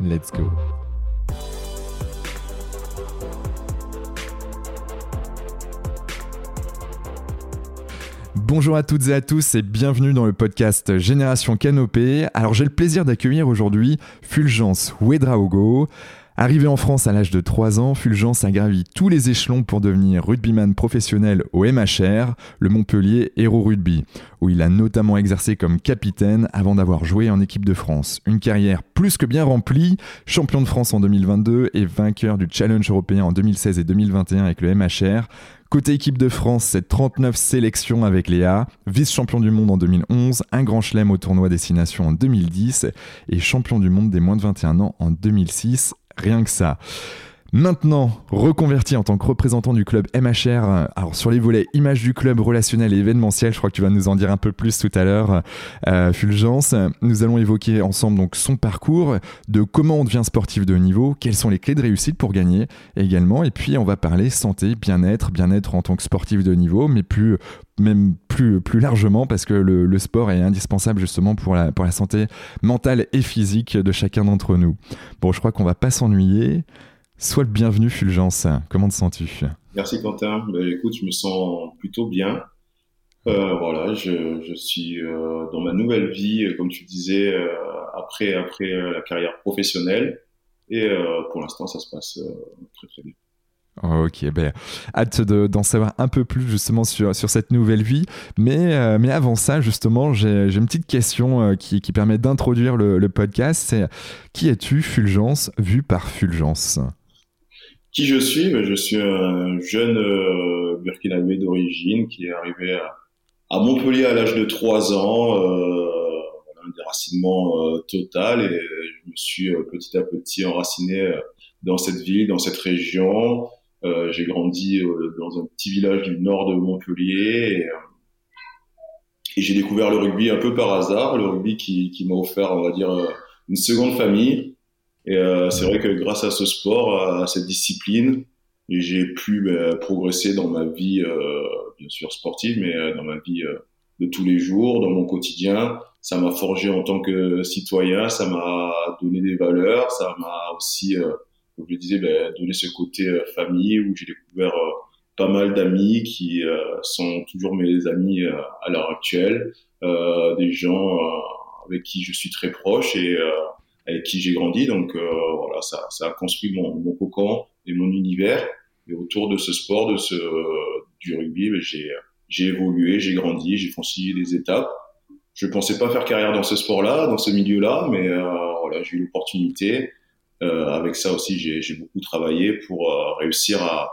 Let's go. Bonjour à toutes et à tous et bienvenue dans le podcast Génération Canopée. Alors j'ai le plaisir d'accueillir aujourd'hui Fulgence Ouedraogo. Arrivé en France à l'âge de 3 ans, Fulgence a gravi tous les échelons pour devenir rugbyman professionnel au MHR, le Montpellier Hero Rugby, où il a notamment exercé comme capitaine avant d'avoir joué en équipe de France. Une carrière plus que bien remplie, champion de France en 2022 et vainqueur du Challenge européen en 2016 et 2021 avec le MHR. Côté équipe de France, c'est 39 sélections avec Léa, vice-champion du monde en 2011, un grand chelem au tournoi Destination en 2010 et champion du monde des moins de 21 ans en 2006 Rien que ça. Maintenant, reconverti en tant que représentant du club MHR, alors sur les volets image du club, relationnel et événementiel, je crois que tu vas nous en dire un peu plus tout à l'heure, euh, Fulgence. Nous allons évoquer ensemble donc son parcours, de comment on devient sportif de haut niveau, quelles sont les clés de réussite pour gagner également, et puis on va parler santé, bien-être, bien-être en tant que sportif de haut niveau, mais plus même plus, plus largement parce que le, le, sport est indispensable justement pour la, pour la santé mentale et physique de chacun d'entre nous. Bon, je crois qu'on va pas s'ennuyer. Sois le bienvenu, Fulgence. Comment te sens-tu? Merci, Quentin. Bah, écoute, je me sens plutôt bien. Euh, voilà, je, je suis euh, dans ma nouvelle vie, comme tu disais, euh, après, après euh, la carrière professionnelle. Et euh, pour l'instant, ça se passe euh, très, très bien. Ok, ben, hâte d'en savoir un peu plus justement sur, sur cette nouvelle vie. Mais, mais avant ça, justement, j'ai une petite question qui, qui permet d'introduire le, le podcast. C'est qui es-tu, Fulgence, vu par Fulgence? Qui je suis Je suis un jeune euh, burkinabé d'origine qui est arrivé à, Montpellier à l'âge de 3 ans, euh, un déracinement euh, total, et je me suis petit à petit enraciné dans cette ville, dans cette région. Euh, j'ai grandi dans un petit village du nord de Montpellier. Et, et j'ai découvert le rugby un peu par hasard, le rugby qui, qui m'a offert, on va dire, une seconde famille. Et euh, c'est vrai que grâce à ce sport, à cette discipline, j'ai pu bah, progresser dans ma vie, euh, bien sûr sportive, mais euh, dans ma vie euh, de tous les jours, dans mon quotidien. Ça m'a forgé en tant que citoyen, ça m'a donné des valeurs, ça m'a aussi, comme je disais, bah, donné ce côté famille où j'ai découvert pas mal d'amis qui sont toujours mes amis à l'heure actuelle, des gens avec qui je suis très proche et avec qui j'ai grandi. Donc euh, voilà, ça, ça a construit mon, mon cocon et mon univers. Et autour de ce sport, de ce du rugby, ben, j'ai j'ai évolué, j'ai grandi, j'ai franchi des étapes. Je pensais pas faire carrière dans ce sport-là, dans ce milieu-là, mais euh, voilà, j'ai eu l'opportunité. Euh, avec ça aussi, j'ai beaucoup travaillé pour euh, réussir à,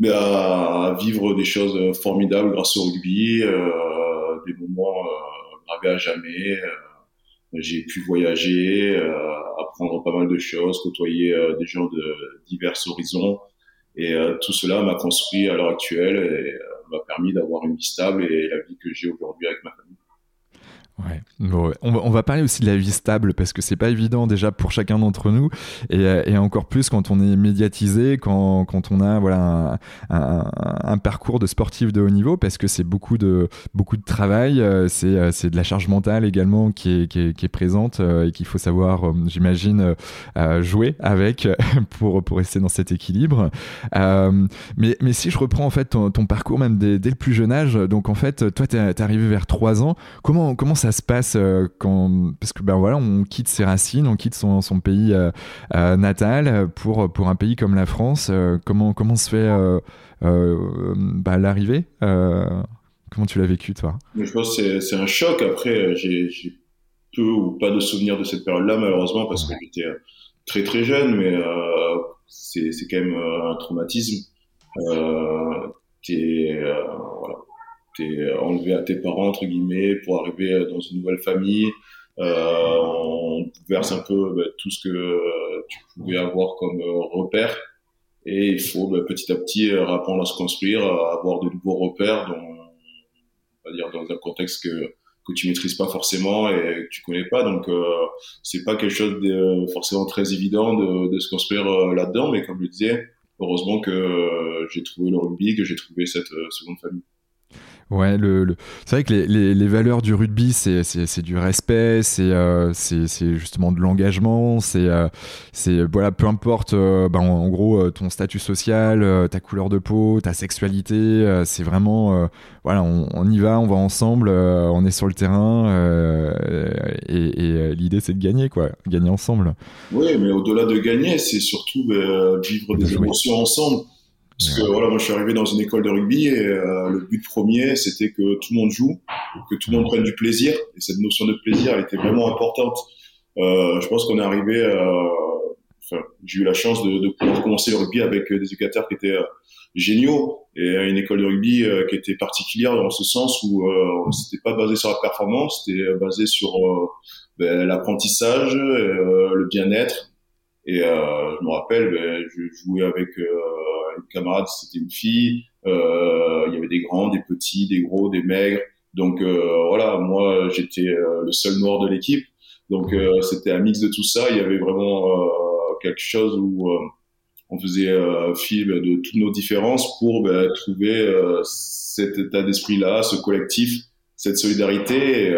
ben, à vivre des choses formidables grâce au rugby, euh, des moments gravés à jamais. J'ai pu voyager, euh, apprendre pas mal de choses, côtoyer euh, des gens de divers horizons. Et euh, tout cela m'a construit à l'heure actuelle et m'a permis d'avoir une vie stable et la vie que j'ai aujourd'hui avec ma famille. Ouais. Bon, on, va, parler aussi de la vie stable parce que c'est pas évident déjà pour chacun d'entre nous et, et, encore plus quand on est médiatisé, quand, quand on a voilà un, parcours de sportif de haut niveau parce que c'est beaucoup de beaucoup de travail, euh, c'est euh, c'est de la charge mentale également qui est, qui est, qui est présente euh, et qu'il faut savoir, j'imagine, jouer avec pour pour rester dans cet équilibre. mais mais si je reprends en fait ton, parcours même dès, le plus jeune âge, donc en fait toi t'es es arrivé vers 3 ans, comment comment ça ça se passe quand parce que ben voilà, on quitte ses racines, on quitte son, son pays natal pour pour un pays comme la France. comment comment se fait bah, l'arrivée Comment tu l'as vécu toi? Je pense que c'est un choc. Après, j'ai peu ou pas de souvenirs de cette période-là malheureusement parce que j'étais très très jeune, mais c'est quand même un traumatisme. Euh, euh, voilà, es enlevé à tes parents entre guillemets pour arriver dans une nouvelle famille. Euh, on verse un peu bah, tout ce que tu pouvais avoir comme repère et il faut bah, petit à petit apprendre à se construire, à avoir de nouveaux repères dans, dire dans un contexte que que tu maîtrises pas forcément et que tu connais pas. Donc euh, c'est pas quelque chose de forcément très évident de, de se construire là-dedans, mais comme je disais, heureusement que euh, j'ai trouvé le rugby, que j'ai trouvé cette euh, seconde famille. Ouais, le, c'est vrai que les, les, les, valeurs du rugby, c'est, c'est, du respect, c'est, euh, c'est, justement de l'engagement, c'est, euh, c'est voilà, peu importe, euh, ben, en, gros, ton statut social, ta couleur de peau, ta sexualité, c'est vraiment, voilà, on, on, y va, on va ensemble, on est sur le terrain, et, et l'idée c'est de gagner, quoi, gagner ensemble. Oui, mais au-delà de gagner, c'est surtout vivre des émotions ensemble. Parce que voilà, moi je suis arrivé dans une école de rugby et euh, le but premier c'était que tout le monde joue, que tout le monde prenne du plaisir. Et cette notion de plaisir elle était vraiment importante. Euh, je pense qu'on est arrivé. Euh, enfin, j'ai eu la chance de, de, pouvoir commencer le rugby avec des éducateurs qui étaient euh, géniaux et une école de rugby euh, qui était particulière dans ce sens où euh, c'était pas basé sur la performance, c'était basé sur ben, l'apprentissage, le bien-être. Et je me rappelle, ben, je jouais avec camarade, c'était une fille. Euh, il y avait des grands, des petits, des gros, des maigres. Donc euh, voilà, moi j'étais euh, le seul noir de l'équipe. Donc c'était un mix de tout ça. Il y avait vraiment quelque chose où on faisait fi bah, de toutes nos différences pour bah, trouver cet état d'esprit-là, ce collectif, cette solidarité. Et,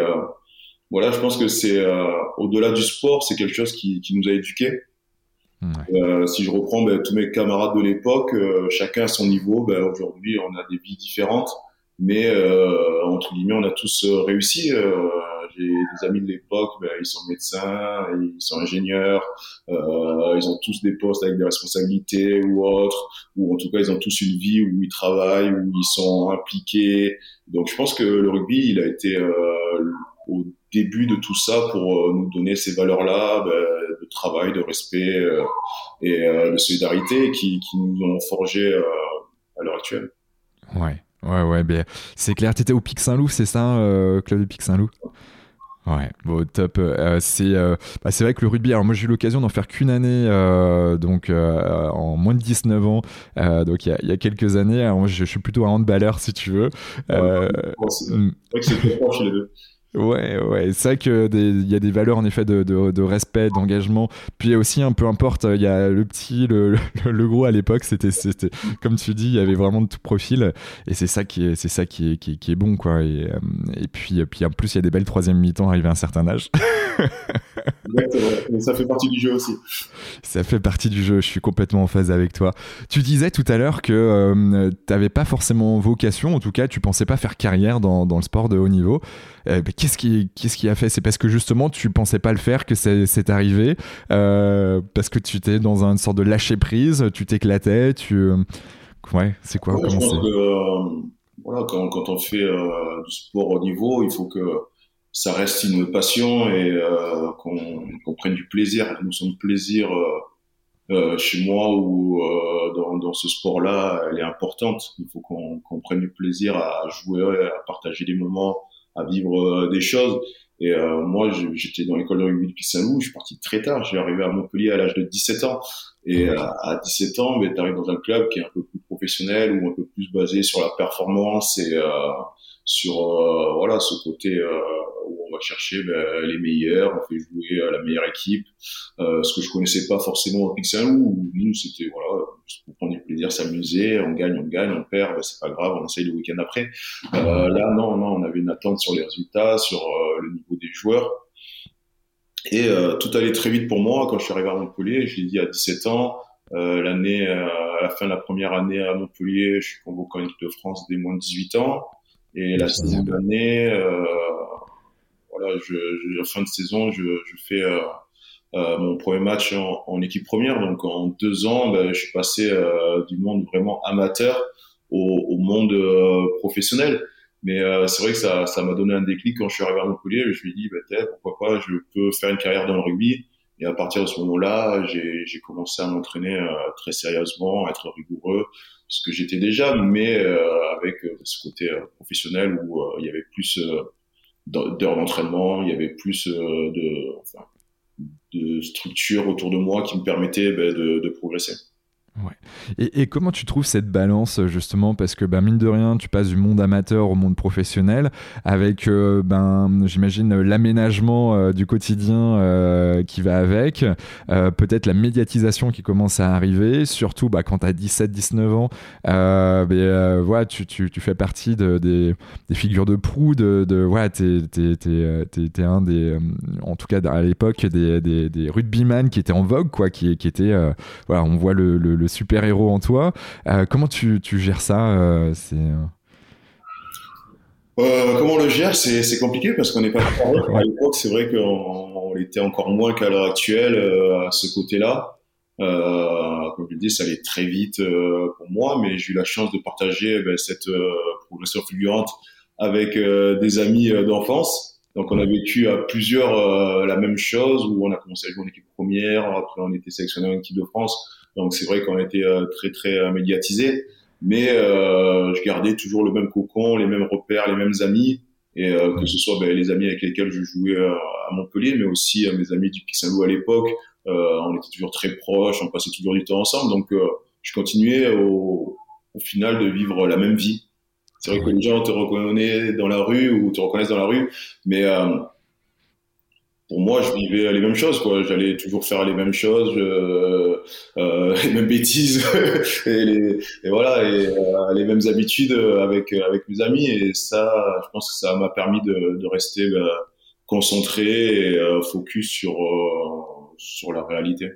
voilà, je pense que c'est au-delà du sport, c'est quelque chose qui, qui nous a éduqués. Euh, si je reprends ben, tous mes camarades de l'époque, euh, chacun à son niveau, ben, aujourd'hui on a des vies différentes, mais euh, entre guillemets on a tous euh, réussi. J'ai des amis de l'époque, ben, ils sont médecins, ils sont ingénieurs, ils ont tous des postes avec des responsabilités ou autres, ou en tout cas ils ont tous une vie où ils travaillent, où ils sont impliqués. Donc je pense que le rugby, il a été au début de tout ça pour nous donner ces valeurs-là. Travail, de respect euh, et euh, de solidarité qui, qui, nous ont forgé euh, à l'heure actuelle. Ouais, ouais, ouais. Ben, c'est clair, tu étais au Pic Saint-Loup, c'est ça, club du Pic Saint-Loup? Ouais, bon, top. c'est bah, c'est vrai que le rugby, alors moi j'ai eu l'occasion d'en faire qu'une année, donc en moins de 19 ans, donc il y, y, a quelques années. Alors moi je, suis plutôt un handballeur si tu veux. c'est vrai que c'est très proche les deux. Ouais, ouais, c'est vrai qu'il y a des valeurs en effet de, de, de respect, d'engagement. Puis aussi, un peu importe, il y a le petit, le, le, gros à l'époque, c'était, c'était, comme tu dis, il y avait vraiment de tout profil. Et c'est ça qui est, c'est ça qui est, qui, qui est bon, quoi. Et, euh, et puis, puis en plus, il y a des belles troisième mi-temps arrivées à un certain âge. Exactement, mais ça fait partie du jeu aussi. Ça fait partie du jeu, je suis complètement en phase avec toi. Tu disais tout à l'heure que euh, tu n'avais pas forcément vocation, en tout cas, tu pensais pas faire carrière dans, dans le sport de haut niveau. Euh, qu'est-ce qui, qu'est-ce qui a fait? C'est parce que justement tu pensais pas le faire que c'est arrivé, euh, parce que tu étais dans une sorte de lâcher prise, tu t'éclatais, tu, euh, ouais, c'est quoi? Ouais, voilà, quand, quand, on fait du sport au niveau, il faut que ça reste une passion et qu'on prenne du plaisir, la notion de plaisir. chez moi ou dans, dans, ce sport-là, elle est importante. Il faut qu'on prenne du plaisir à jouer, à partager des moments, à vivre euh, des choses. Et euh, moi, j'étais dans l'école de rugby de Saint-Loup, je suis parti très tard. J'ai arrivé à Montpellier à l'âge de 17 ans. Et euh, à 17 ans, ben, tu arrives dans un club qui est un peu plus professionnel ou un peu plus basé sur la performance et euh, sur voilà ce côté où on va chercher ben, les meilleurs, on fait jouer la meilleure équipe. ce que je connaissais pas forcément au Saint-Loup, nous c'était voilà pour prendre plaisir, s'amuser, on gagne, on gagne, on perd, ben, c'est pas grave, on essaye le week-end après. Euh, là, non, non, on avait une attente sur les résultats, sur euh, le niveau des joueurs. Et euh, tout allait très vite pour moi quand je suis arrivé à Montpellier. Je l'ai dit à 17 ans. L'année, à la fin de la première année à Montpellier, je suis convoqué en équipe de France des moins de 18 ans. Et la deuxième année, voilà, je, je, fin de saison, je, je fais euh, mon premier match en, en, équipe première. Donc en deux ans, ben, je suis passé du monde vraiment amateur au, au monde professionnel. Mais c'est vrai que ça, ça m'a donné un déclic quand je suis arrivé à Montpellier. Je me suis dit, ben, pourquoi pas, je peux faire une carrière dans le rugby. Et à partir de ce moment-là, j'ai commencé à m'entraîner euh, très sérieusement, à être rigoureux, ce que j'étais déjà, mais euh, avec euh, ce côté professionnel où il y avait plus d'heures d'entraînement, il y avait plus de, enfin, de structure autour de moi qui me permettait ben, de, de progresser. Ouais. Et, et, comment tu trouves cette balance justement? Parce que bah, mine de rien, tu passes du monde amateur au monde professionnel avec, euh, ben, j'imagine, l'aménagement euh, du quotidien euh, qui va avec, peut-être la médiatisation qui commence à arriver, surtout bah, quand tu as 17-19 ans, ben, voilà, tu, tu, tu, fais partie de, des, des, figures de proue, de, de voilà, tu es, un des, en tout cas à l'époque, des, des, des rugbyman qui étaient en vogue, quoi, qui, qui étaient, voilà, on voit le le super-héros en toi. Euh, comment tu, gères ça euh, c'est... Euh, comment on le gère C'est compliqué parce qu'on n'est pas À l'époque, c'est vrai qu'on était encore moins qu'à l'heure actuelle à ce côté-là. comme je le dis, ça allait très vite pour moi, mais j'ai eu la chance de partager ben, cette progression fulgurante avec des amis d'enfance. Donc, on a vécu à plusieurs la même chose où on a commencé à jouer en équipe première, après on était sélectionné en équipe de France. Donc c'est vrai qu'on était euh, très très euh, médiatisé, mais euh, je gardais toujours le même cocon, les mêmes repères, les mêmes amis, et que ce soit ben, les amis avec lesquels je jouais à Montpellier, mais aussi mes amis du Pixelou à l'époque. on était toujours très proches, on passait toujours du temps ensemble, donc je continuais au, au final de vivre la même vie. C'est vrai que les gens te reconnaissent dans la rue ou te reconnaissent dans la rue, mais pour moi, je vivais les mêmes choses, quoi. J'allais toujours faire les mêmes choses, euh, euh, les mêmes bêtises, et, les, et, voilà, et euh, les mêmes habitudes avec avec mes amis. Et ça, je pense que ça m'a permis de, de rester bah, concentré et euh, focus sur euh, sur la réalité.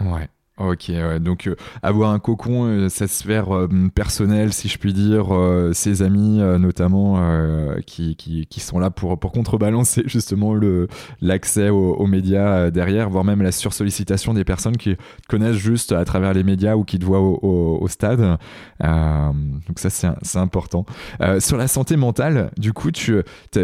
Ouais. Ok, donc euh, avoir un cocon, euh, sa sphère euh, personnelle, si je puis dire, ses amis notamment, qui, qui, qui, sont là pour, pour contrebalancer justement l'accès aux, médias derrière, voire même la sursollicitation des personnes qui connaissent juste à travers les médias ou qui te voient au, stade. donc ça, c'est important. sur la santé mentale, du coup, tu,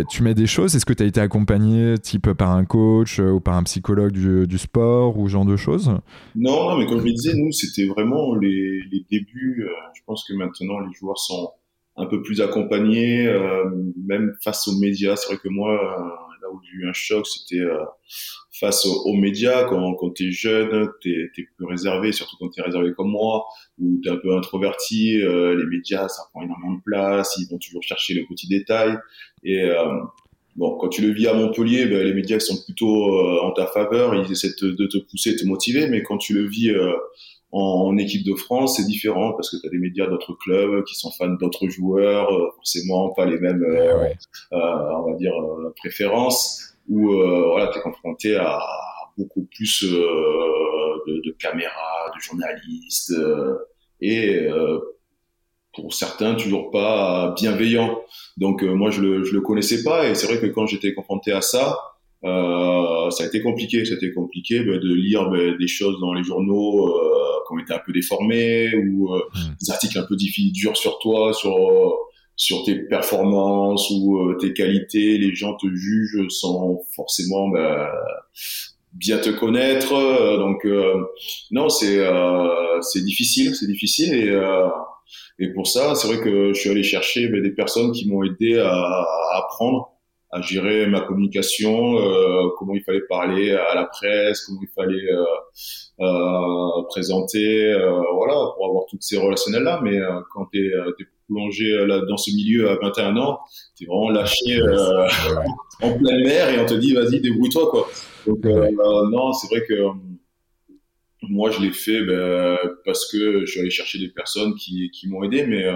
tu mets des choses? Est-ce que tu as été accompagné type par un coach ou par un psychologue du, du sport ou genre de choses? Non, comme je le disais, nous, c'était vraiment les, les débuts. Euh, je pense que maintenant, les joueurs sont un peu plus accompagnés, euh, même face aux médias. C'est vrai que moi, euh, là où j'ai eu un choc, c'était face aux, médias. Quand, quand tu es jeune, tu es, plus réservé, surtout quand tu es réservé comme moi, ou tu es un peu introverti. les médias, ça prend énormément de place. Ils vont toujours chercher les petits détails. Et Bon, quand tu le vis à Montpellier, ben, les médias sont plutôt euh, en ta faveur, ils essaient de, te pousser, de te motiver, mais quand tu le vis euh, en, équipe de France, c'est différent parce que tu as des médias d'autres clubs qui sont fans d'autres joueurs, euh, forcément pas les mêmes, on va dire, préférences, ou voilà, tu es confronté à beaucoup plus de, de, caméras, de journalistes, et pour certains toujours pas bienveillant. Donc euh, moi je le je le connaissais pas et c'est vrai que quand j'étais confronté à ça, euh, ça a été compliqué. C'était compliqué bah, de lire bah, des choses dans les journaux euh, qui ont été un peu déformées ou euh, hmm. des articles un peu difficiles, durs sur toi, sur sur tes performances ou tes qualités. Les gens te jugent sans forcément bah, bien te connaître. Donc non, c'est c'est difficile, c'est difficile et et pour ça, c'est vrai que je suis allé chercher ben, des personnes qui m'ont aidé à, à, apprendre à gérer ma communication, euh, comment il fallait parler à la presse, comment il fallait euh, euh, présenter, voilà, pour avoir toutes ces relationnels-là. Mais quand tu es, plongé là, dans ce milieu à 21 ans, tu es vraiment lâché en pleine mer et on te dit vas-y débrouille-toi quoi. Donc non, c'est vrai que moi, je l'ai fait ben, parce que je suis allé chercher des personnes qui, qui m'ont aidé, mais euh,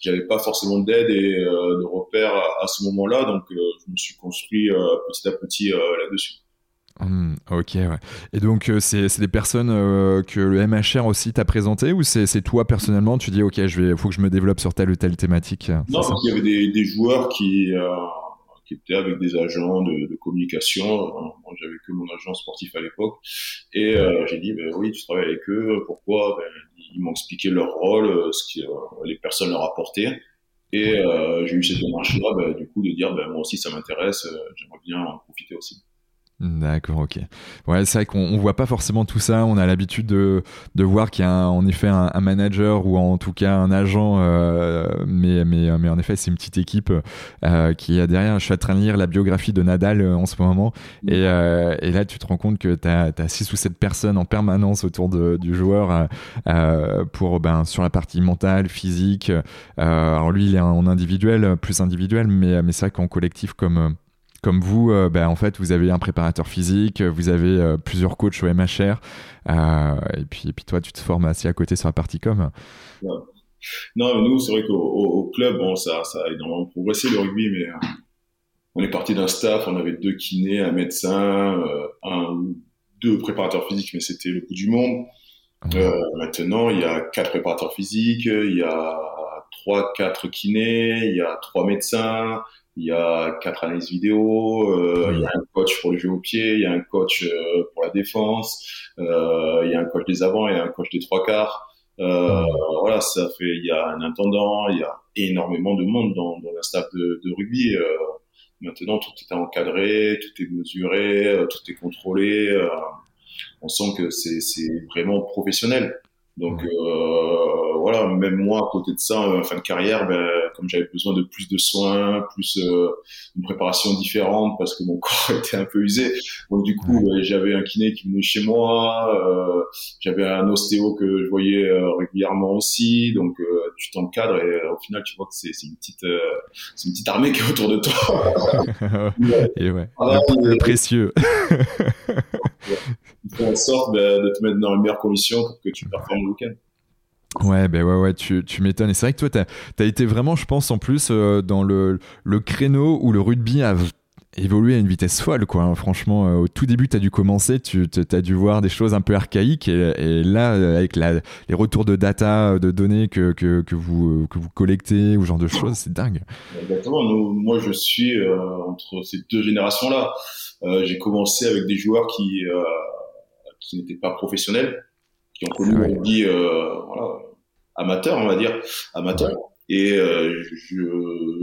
j'avais pas forcément d'aide et euh, de repères à, ce moment-là, donc euh, je me suis construit euh, petit à petit là-dessus. Mmh, ok, ouais. Et donc, c'est des personnes que le MHR aussi t'a présenté ou c'est toi personnellement, tu dis, ok, il faut que je me développe sur telle ou telle thématique Non, il y avait des, des joueurs qui, qui avec des agents de, communication. Moi, j'avais que mon agent sportif à l'époque. Et j'ai dit, ben oui, tu travailles avec eux. Pourquoi? Ben, Ils m'ont expliqué leur rôle, ce que les personnes leur apportaient. Et j'ai eu cette démarche-là, ben, du coup, de dire, moi aussi, ça m'intéresse. J'aimerais bien en profiter aussi. D'accord, ok. Ouais, c'est vrai qu'on voit pas forcément tout ça. On a l'habitude de, de voir qu'il y a en effet un, manager ou en tout cas un agent, euh, mais, mais, mais en effet, c'est une petite équipe euh, qui est derrière. Je suis en train de lire la biographie de Nadal euh, en ce moment, et, et, là, tu te rends compte que tu as, as 6 ou 7 personnes en permanence autour de, du joueur pour, ben, sur la partie mentale, physique. alors lui, il est en individuel, plus individuel, mais, mais c'est vrai qu'en collectif, comme comme vous, euh, ben, en fait, vous avez un préparateur physique, vous avez euh, plusieurs coachs au MHR, euh, et, puis, et puis toi, tu te formes assez à côté sur la partie com. Non, nous, c'est vrai qu'au club, bon, ça, ça a énormément progressé le rugby, mais on est parti d'un staff, on avait deux kinés, un médecin, un deux préparateurs physiques, mais c'était le bout du monde. maintenant, il y a quatre préparateurs physiques, il y a trois, quatre kinés, il y a trois médecins, il y a quatre analyses vidéo, euh, il y a un coach pour le jeu au pied, il y a un coach euh, pour la défense, euh, il y a un coach des avants, il y a un coach des trois quarts. Euh, voilà, ça fait, il y a un intendant, il y a énormément de monde dans, dans la staff de, de rugby. Euh, maintenant, tout est encadré, tout est mesuré, euh, tout est contrôlé. on sent que c'est vraiment professionnel. Donc euh, voilà, même moi à côté de ça, en fin de carrière, ben, comme j'avais besoin de plus de soins, plus euh, une préparation différente parce que mon corps était un peu usé. Donc du coup, ben, j'avais un kiné qui venait chez moi, euh, j'avais un ostéo que je voyais euh, régulièrement aussi. Donc euh, tu t'encadres et au final tu vois que c'est une petite c'est une petite armée qui est autour de toi. et ouais, précieux. il faut en sorte ben, de te mettre dans les meilleures conditions pour que tu performes le week-end. Ouais, ben ouais, ouais, tu, tu m'étonnes. Et c'est vrai que toi, tu as, été vraiment, je pense, en plus, euh, dans le, le créneau où le rugby a évolué à une vitesse folle, quoi. Hein. Franchement, euh, au tout début, tu as dû commencer, tu as dû voir des choses un peu archaïques. Et, là, euh, avec la, les retours de data, de données que, que, que, vous, que vous collectez, ou genre de choses, c'est dingue. Exactement. moi, je suis entre ces deux générations-là. J'ai commencé avec des joueurs qui qui n'étaient pas professionnels, ont connu le rugby euh, voilà, amateur, on va dire, amateur. Et euh,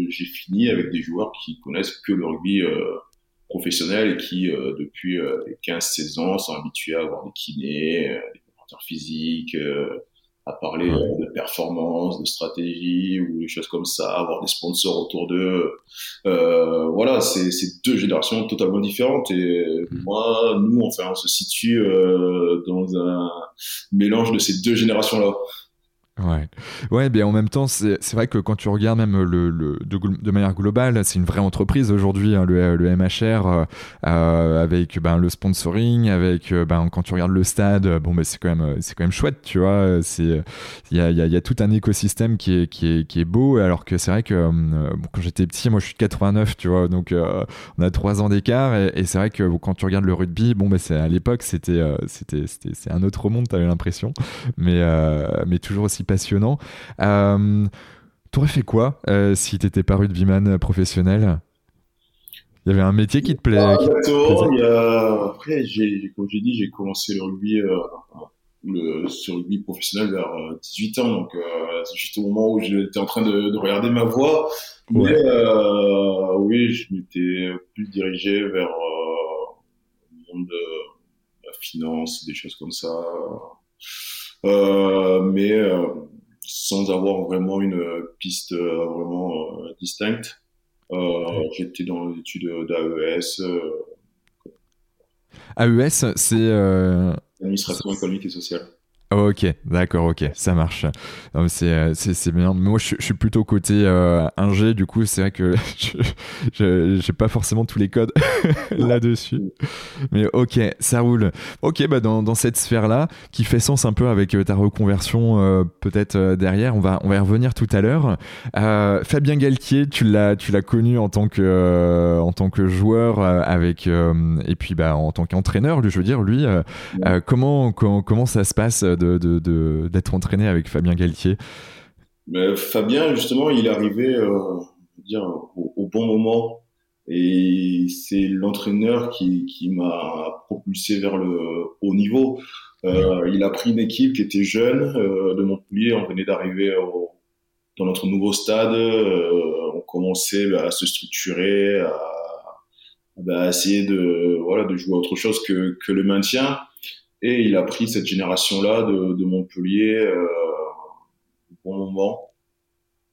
j'ai fini avec des joueurs qui connaissent que le rugby euh, professionnel et qui, depuis 15-16 ans, sont habitués à avoir des kinés, des préparateurs physiques, à parler de performance, de stratégie ou des choses comme ça, avoir des sponsors autour d'eux. Euh, voilà, c'est deux générations totalement différentes. Et moi, nous, enfin, on se situe euh, dans un mélange de ces deux générations-là. Ouais, ouais, en même temps, c'est vrai que quand tu regardes même le, le de, manière globale, c'est une vraie entreprise aujourd'hui, hein, le, le, MHR, euh, euh, avec ben, le sponsoring, avec euh, ben, quand tu regardes le stade, bon, ben, c'est quand même quand même chouette, tu vois. Il y a, y, y a, tout un écosystème qui est, qui est, qui est beau, alors que c'est vrai que quand j'étais petit, moi je suis de 89, tu vois, donc on a trois ans d'écart, et, c'est vrai que quand tu regardes le rugby, bon, ben, à l'époque c'était un autre monde, t'avais l'impression, mais mais toujours aussi passionnant. Euh, T'aurais fait quoi euh, si t'étais pas rugbyman professionnel? Il y avait un métier qui te, plaît, ah, Après, comme j'ai dit, j'ai commencé le rugby, euh, le, rugby professionnel vers 18 euh, ans. Donc, euh, c'est juste au moment où j'étais en train de, regarder ma voie. Mais oui, je m'étais plus dirigé vers le monde de la finance, des choses comme ça. Euh, mais euh, sans avoir vraiment une piste euh, vraiment distincte. J'étais dans les études d'AES. AES, c'est... Administration économique et sociale. Ok, d'accord, ok, ça marche. Euh, c'est bien. Moi, je, suis plutôt côté euh, ingé, du coup, c'est vrai que je j'ai pas forcément tous les codes là-dessus. Mais ok, ça roule. Ok, bah dans, dans cette sphère-là, qui fait sens un peu avec euh, ta reconversion, euh, peut-être derrière, on va, on va y revenir tout à l'heure. Fabien Galtier, tu l'as connu en tant que, en tant que joueur, avec, et puis bah, en tant qu'entraîneur, je veux dire, lui, comment, comment, comment ça se passe d'être entraîné avec Fabien Galtier Mais Fabien, justement, il est arrivé euh, dire, au, bon moment. Et c'est l'entraîneur qui, qui m'a propulsé vers le haut niveau. Euh, il a pris une équipe qui était jeune euh, de Montpellier. On venait d'arriver dans notre nouveau stade. Euh, on commençait bah, à se structurer, à, bah, essayer de voilà de jouer autre chose que, que le maintien. Et il a pris cette génération-là de, de Montpellier euh, au bon moment.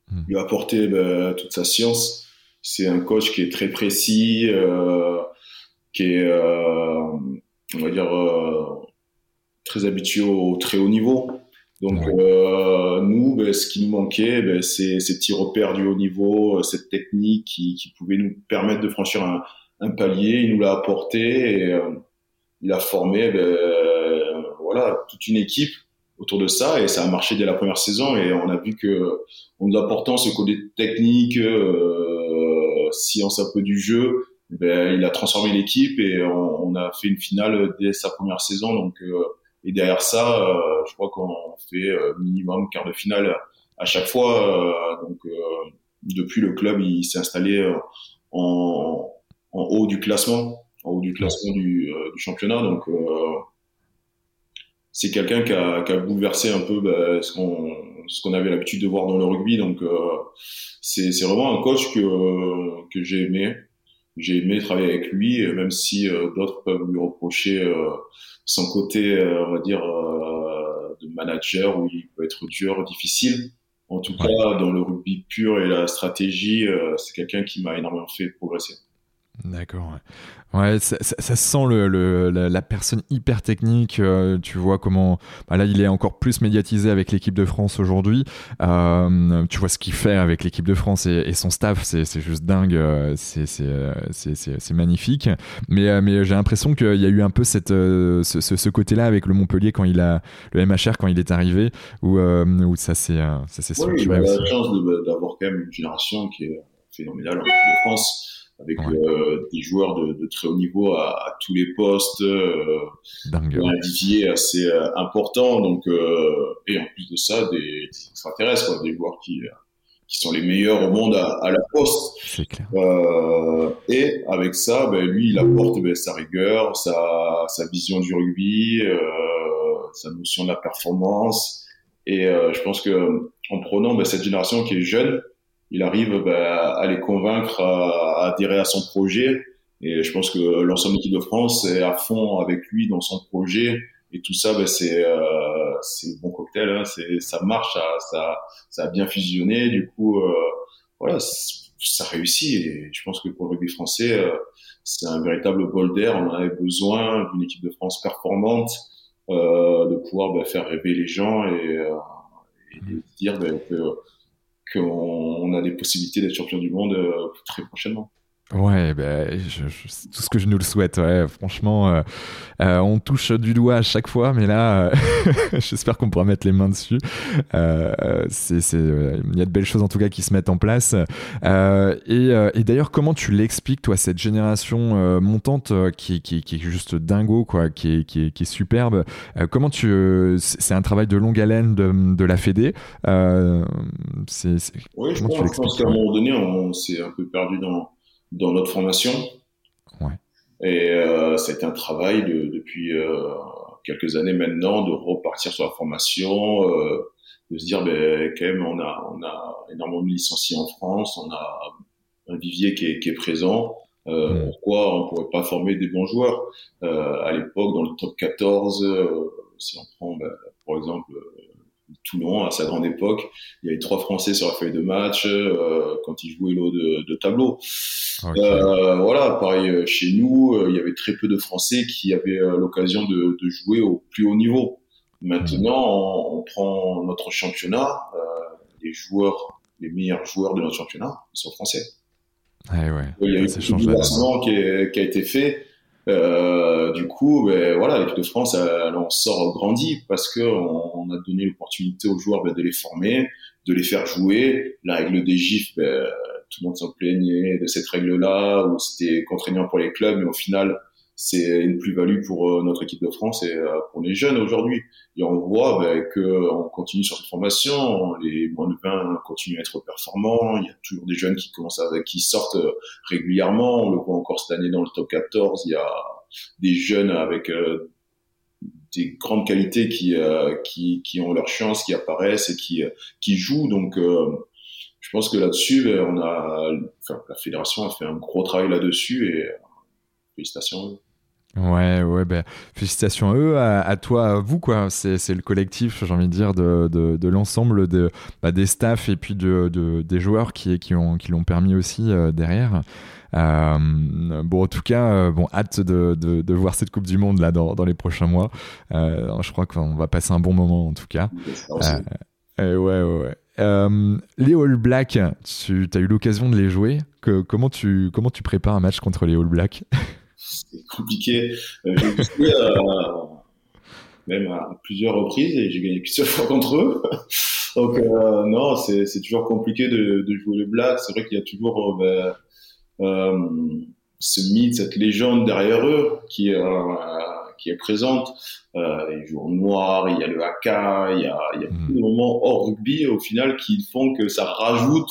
Hmm. Il a apporté bah, toute sa science. C'est un coach qui est très précis, euh, qui est, euh, on va dire, euh, très habitué au très haut niveau. Donc euh, nous, ben, ce qui nous manquait, ben, c'est ces petits repères du haut niveau, euh, cette technique qui, qui pouvait nous permettre de franchir un, un palier. Il nous l'a apporté et euh, il a formé ben, voilà toute une équipe autour de ça et ça a marché dès la première saison et on a vu que en apportant ce côté technique, euh, science un peu du jeu, ben, il a transformé l'équipe et on, on, a fait une finale dès sa première saison donc euh, et derrière ça, euh, je crois qu'on fait euh, minimum quart de finale à chaque fois. Euh, donc depuis le club, il s'est installé en, en, haut du classement, en haut du classement du, du championnat. Donc c'est quelqu'un qui a, qui a, bouleversé un peu bah, ce qu'on ce qu'on avait l'habitude de voir dans le rugby. Donc euh, c'est vraiment un coach que que j'ai aimé. J'ai aimé travailler avec lui, même si euh, d'autres peuvent lui reprocher euh, son côté, on va dire, de manager où il peut être dur, difficile. En tout cas, dans le rugby pur et la stratégie, c'est quelqu'un qui m'a énormément fait progresser. D'accord. Ouais, ça, ça, ça sent le, le, la, la, personne hyper technique. Euh, tu vois comment. Bah là, il est encore plus médiatisé avec l'équipe de France aujourd'hui. Euh, tu vois ce qu'il fait avec l'équipe de France et, et son staff, c'est juste dingue. Euh, euh, c'est magnifique. Mais, mais j'ai l'impression qu'il y a eu un peu cette, ce, ce, ce côté-là avec le Montpellier quand il a le MHR quand il est arrivé, où, où ça s'est structuré. Il a la chance d'avoir quand même une génération qui est phénoménale en équipe de France avec ouais. euh, des joueurs de, de, très haut niveau à, à tous les postes, euh, un vivier assez euh, important. Donc, euh, et en plus de ça, des, des extraterrestres, quoi, des joueurs qui, qui sont les meilleurs au monde à, à la poste. C'est clair. Euh, et avec ça, ben, lui, il apporte ben, sa rigueur, sa, sa vision du rugby, sa notion de la performance. Et je pense que en prenant ben, cette génération qui est jeune, il arrive bah, à les convaincre à, adhérer à son projet. Et je pense que l'ensemble de l'équipe de France est à fond avec lui dans son projet. Et tout ça, bah, c'est euh, bon cocktail. Hein. Ça marche, ça, ça, ça a bien fusionné. Du coup, euh, voilà, ça réussit. Et je pense que pour le rugby français, euh, c'est un véritable bol d'air. On avait besoin d'une équipe de France performante, euh, de pouvoir bah, faire rêver les gens et, euh, et dire bah, que qu'on a des possibilités d'être champion du monde euh, très prochainement. Ouais, ben, je, je, tout ce que je nous le souhaite. Ouais, franchement, euh, euh, on touche du doigt à chaque fois, mais là, euh, j'espère qu'on pourra mettre les mains dessus. C'est, c'est, il y a de belles choses en tout cas qui se mettent en place. et, et d'ailleurs, comment tu l'expliques, toi, cette génération montante qui, qui, qui, est juste dingo, quoi, qui est, qui est, qui est superbe. comment tu, c'est un travail de longue haleine de, de la Fédé. c'est, c'est, oui, je pense, je pense qu'à un moment donné, on s'est un peu perdu dans dans notre formation. Ouais. Et euh, c'est un travail de, depuis euh, quelques années maintenant de repartir sur la formation, euh, de se dire ben quand même on a on a énormément de licenciés en France, on a un vivier qui est, qui est présent. Euh, mmh. Pourquoi on pourrait pas former des bons joueurs? Euh, À l'époque, dans le top 14, euh, si on prend ben, par exemple Toulon à sa grande époque. Il y avait trois Français sur la feuille de match euh, quand ils jouaient l'eau de, de, tableau. Okay. Euh, voilà, pareil euh, chez nous, euh, il y avait très peu de Français qui avaient euh, l'occasion de, de, jouer au plus haut niveau. Maintenant, mmh. on, on, prend notre championnat, les joueurs, les meilleurs joueurs de notre championnat, ils sont français. Ah ouais, il y a eu un changement qui, qui a été fait. Euh, du coup, ben, voilà, l'équipe de France, elle, en sort grandi parce que on, on a donné l'opportunité aux joueurs ben, de les former, de les faire jouer. La règle des gifs, ben, tout le monde s'en plaignait de cette règle-là, où c'était contraignant pour les clubs, mais au final, c'est une plus-value pour notre équipe de France et pour les jeunes aujourd'hui. Et on voit ben, que on continue sur cette formation, les moins de 20 continuent à être performants, il y a toujours des jeunes qui commencent à, qui sortent régulièrement, on le voit encore cette année dans le top 14, il y a des jeunes avec des grandes qualités qui, euh, qui, qui, ont leur chance, qui apparaissent et qui, qui jouent. Donc, euh, je pense que là-dessus, on a, enfin, la fédération a fait un gros travail là-dessus et euh, félicitations. Ouais, ouais, ben, félicitations à eux, à, toi, à vous, quoi. C'est le collectif, j'ai envie de dire, de, de, de l'ensemble de, bah, des staffs et puis de, de, des joueurs qui, qui l'ont qui permis aussi derrière. Euh, bon, en tout cas, euh, bon, hâte de, de, voir cette Coupe du Monde là dans, dans les prochains mois. Euh, je crois qu'on va passer un bon moment en tout cas. ouais, ouais, ouais. les All Blacks, tu as eu l'occasion de les jouer? Que, comment, tu, comment tu prépares un match contre les All Blacks? C'est compliqué. j'ai joué même à plusieurs reprises et j'ai gagné plusieurs fois contre eux. Donc non, c'est toujours compliqué de, de jouer les Blacks. C'est vrai qu'il y a toujours ben, euh, ce mythe, cette légende derrière eux qui, euh, qui est présente. Euh, les jours noirs, il y a le haka, il y a, il y a mmh. des moments hors rugby au final qui font que ça rajoute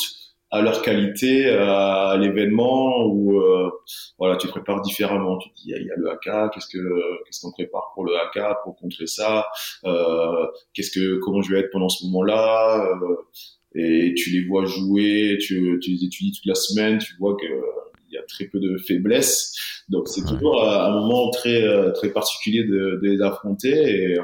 à leur qualité à l'événement où euh, voilà tu prépares différemment tu dis il y, a le haka qu'est-ce que qu'est-ce qu'on prépare pour le haka pour contrer ça euh, qu'est-ce que comment je vais être pendant ce moment-là euh, et tu les vois jouer, tu, tu les étudies toute la semaine, tu vois qu'il y a très peu de faiblesses. Donc c'est toujours un moment très euh, très particulier de, de les affronter et euh,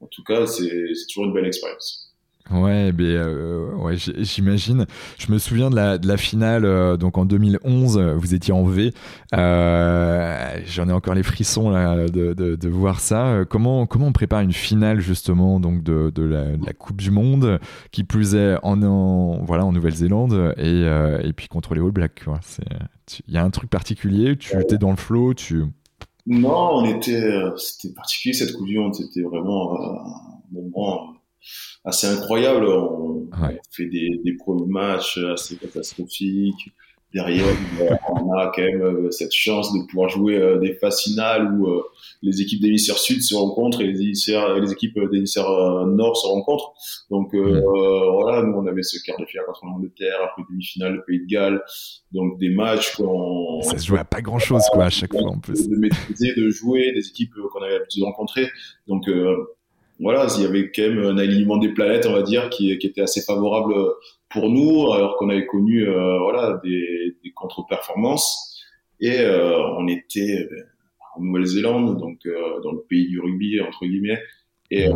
en tout cas c'est toujours une belle expérience. Ouais, ben, euh, ouais, j'imagine. Je me souviens de la, de la finale, euh, donc en 2011, vous étiez en V. Euh, J'en ai encore les frissons là, de, de, de, voir ça. Comment, comment on prépare une finale justement donc de, de, la, Coupe du Monde, qui plus est en, en voilà, en Nouvelle-Zélande et, euh, et puis contre les All Blacks. Il y a un truc particulier, tu étais dans le flow, tu... Non, on était, euh, c'était particulier cette Coupe du Monde, c'était vraiment un moment assez incroyable. On, fait des, des premiers matchs assez catastrophiques. Derrière, on a quand même euh, cette chance de pouvoir jouer euh, des phases finales où euh, les équipes d'hémisphère sud se rencontrent et les, les équipes d'hémisphère nord se rencontrent. Donc voilà, nous on avait ce quart de finale contre l'Angleterre, après demi-finale le Pays de Galles, donc des matchs qu'on ça se jouait à pas grand chose quoi à chaque fois en plus. De maîtriser, de jouer, des équipes qu'on avait l'habitude de rencontrer. Donc voilà, il y avait quand même un alignement des planètes, on va dire, qui, était assez favorable pour nous, alors qu'on avait connu euh, voilà des, contre-performances. Et euh, on était ben, en Nouvelle-Zélande, donc euh, dans le pays du rugby entre guillemets, et,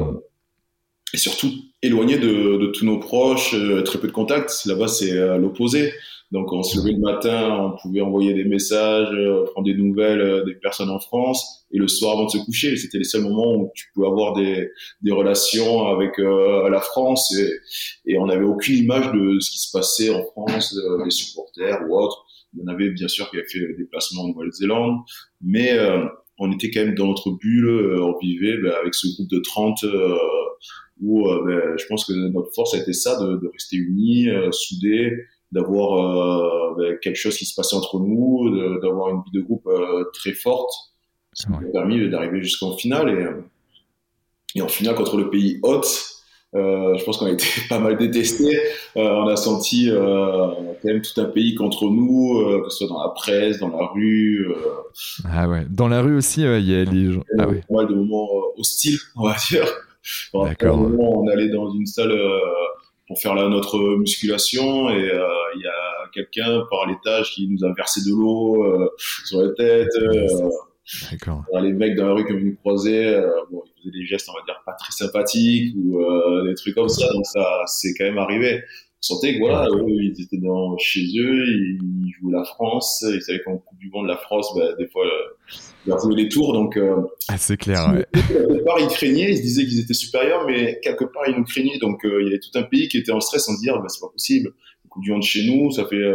et surtout éloigné de, de, tous nos proches, très peu de contacts. Là-bas, c'est l'opposé. Donc on se levait le matin, on pouvait envoyer des messages, euh, prendre des nouvelles euh, des personnes en France, et le soir avant de se coucher, c'était les seuls moments où tu pouvais avoir des, des relations avec euh, la France, et, et on n'avait aucune image de ce qui se passait en France, des supporters ou autres. Il y en avait bien sûr qui avaient fait des déplacements en Nouvelle-Zélande, mais on était quand même dans notre bulle, on vivait ben, avec ce groupe de 30 où ben, je pense que notre force a été ça, de, de rester unis, soudés, d'avoir euh, ben, quelque chose qui se passait entre nous, d'avoir une vie de groupe euh, très forte, ce qui nous a permis d'arriver jusqu'en finale. Et, et en finale contre le pays hôte, euh, je pense qu'on a été pas mal détestés. Euh, on a senti quand même tout un pays contre nous, que ce soit dans la presse, dans la rue. ah ouais, dans la rue aussi, il y a des gens. Ah ouais. Pas mal de moments hostiles, on va dire. D'accord. On allait dans une salle pour faire la, notre musculation et euh, il y a quelqu'un par l'étage qui nous a versé de l'eau euh, sur la tête. Euh. Les mecs dans la rue ils nous croisaient, bon, ils faisaient des gestes, on va dire, pas très sympathiques ou des trucs comme ça. Donc ça, c'est quand même arrivé. Sentait que voilà, eux, ils étaient dans, chez eux, ils jouaient la France, ils savaient qu'en Coupe du Monde, la France, bah, des fois, ils leur jouaient les tours, donc. ah, c'est clair, ouais. Quelque part, ils craignaient, ils se disaient qu'ils étaient supérieurs, mais quelque part, ils nous craignaient, donc il y avait tout un pays qui était en stress en se dire, bah, c'est pas possible. La Coupe du Monde chez nous, ça fait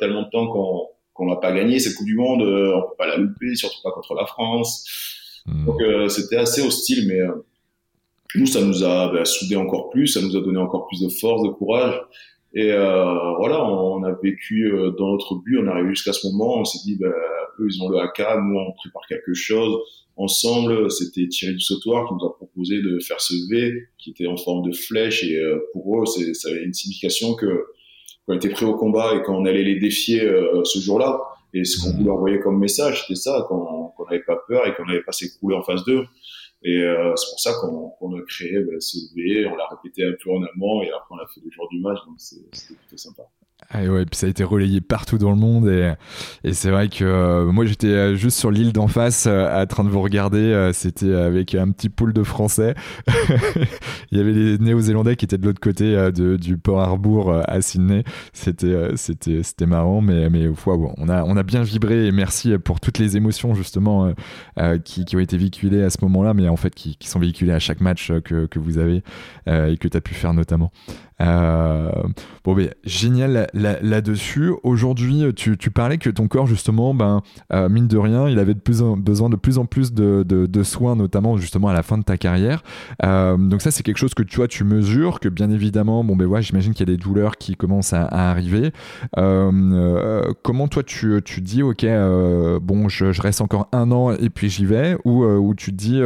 tellement de temps qu'on qu'on l'a pas gagné cette Coupe du Monde, on peut pas la louper, surtout pas contre la France. Hmm. Donc c'était assez hostile, mais nous, ça nous a bah, soudé encore plus, ça nous a donné encore plus de force, de courage. Et euh, voilà, on a vécu euh, dans notre but, on est arrivé jusqu'à ce moment, on s'est dit, bah, eux, ils ont le AK, nous, on prépare quelque chose. Ensemble, c'était Thierry du Sautoir qui nous a proposé de faire ce V, qui était en forme de flèche, et euh, pour eux, ça avait une signification que qu'on était prêt au combat et qu'on allait les défier euh, ce jour-là. Et ce qu'on voulait envoyer comme message, c'était ça, qu'on n'avait pas peur et qu'on n'avait pas s'écrouler en face d'eux. Et euh, c'est pour ça qu'on a créé ben, ce V, on l'a répété un peu en amont et après on l'a fait le jour du match, donc c'était plutôt sympa. Ah ouais, puis ça a été relayé partout dans le monde et, et c'est vrai que euh, moi j'étais euh, juste sur l'île d'en face euh, en train de vous regarder, c'était avec un petit pool de Français. Il y avait les Néo-Zélandais qui étaient de l'autre côté de, du port Harbour à Sydney. C'était c'était marrant, mais mais bon, on a on a bien vibré et merci pour toutes les émotions justement qui, ont été véhiculées à ce moment-là, mais en fait qui, qui sont véhiculées à chaque match que, que vous avez et que tu as pu faire notamment. Euh, bon, mais génial là-dessus. Aujourd'hui, tu, parlais que ton corps, justement, ben, euh, mine de rien, il avait de plus besoin de plus en plus de, soins, notamment justement à la fin de ta carrière. Euh, donc ça, c'est quelque chose que tu tu mesures, que bien évidemment, bon ben ouais, j'imagine qu'il y a des douleurs qui commencent à, arriver. comment toi, tu, tu dis, ok, bon, je, reste encore un an et puis j'y vais, ou, ou tu te dis,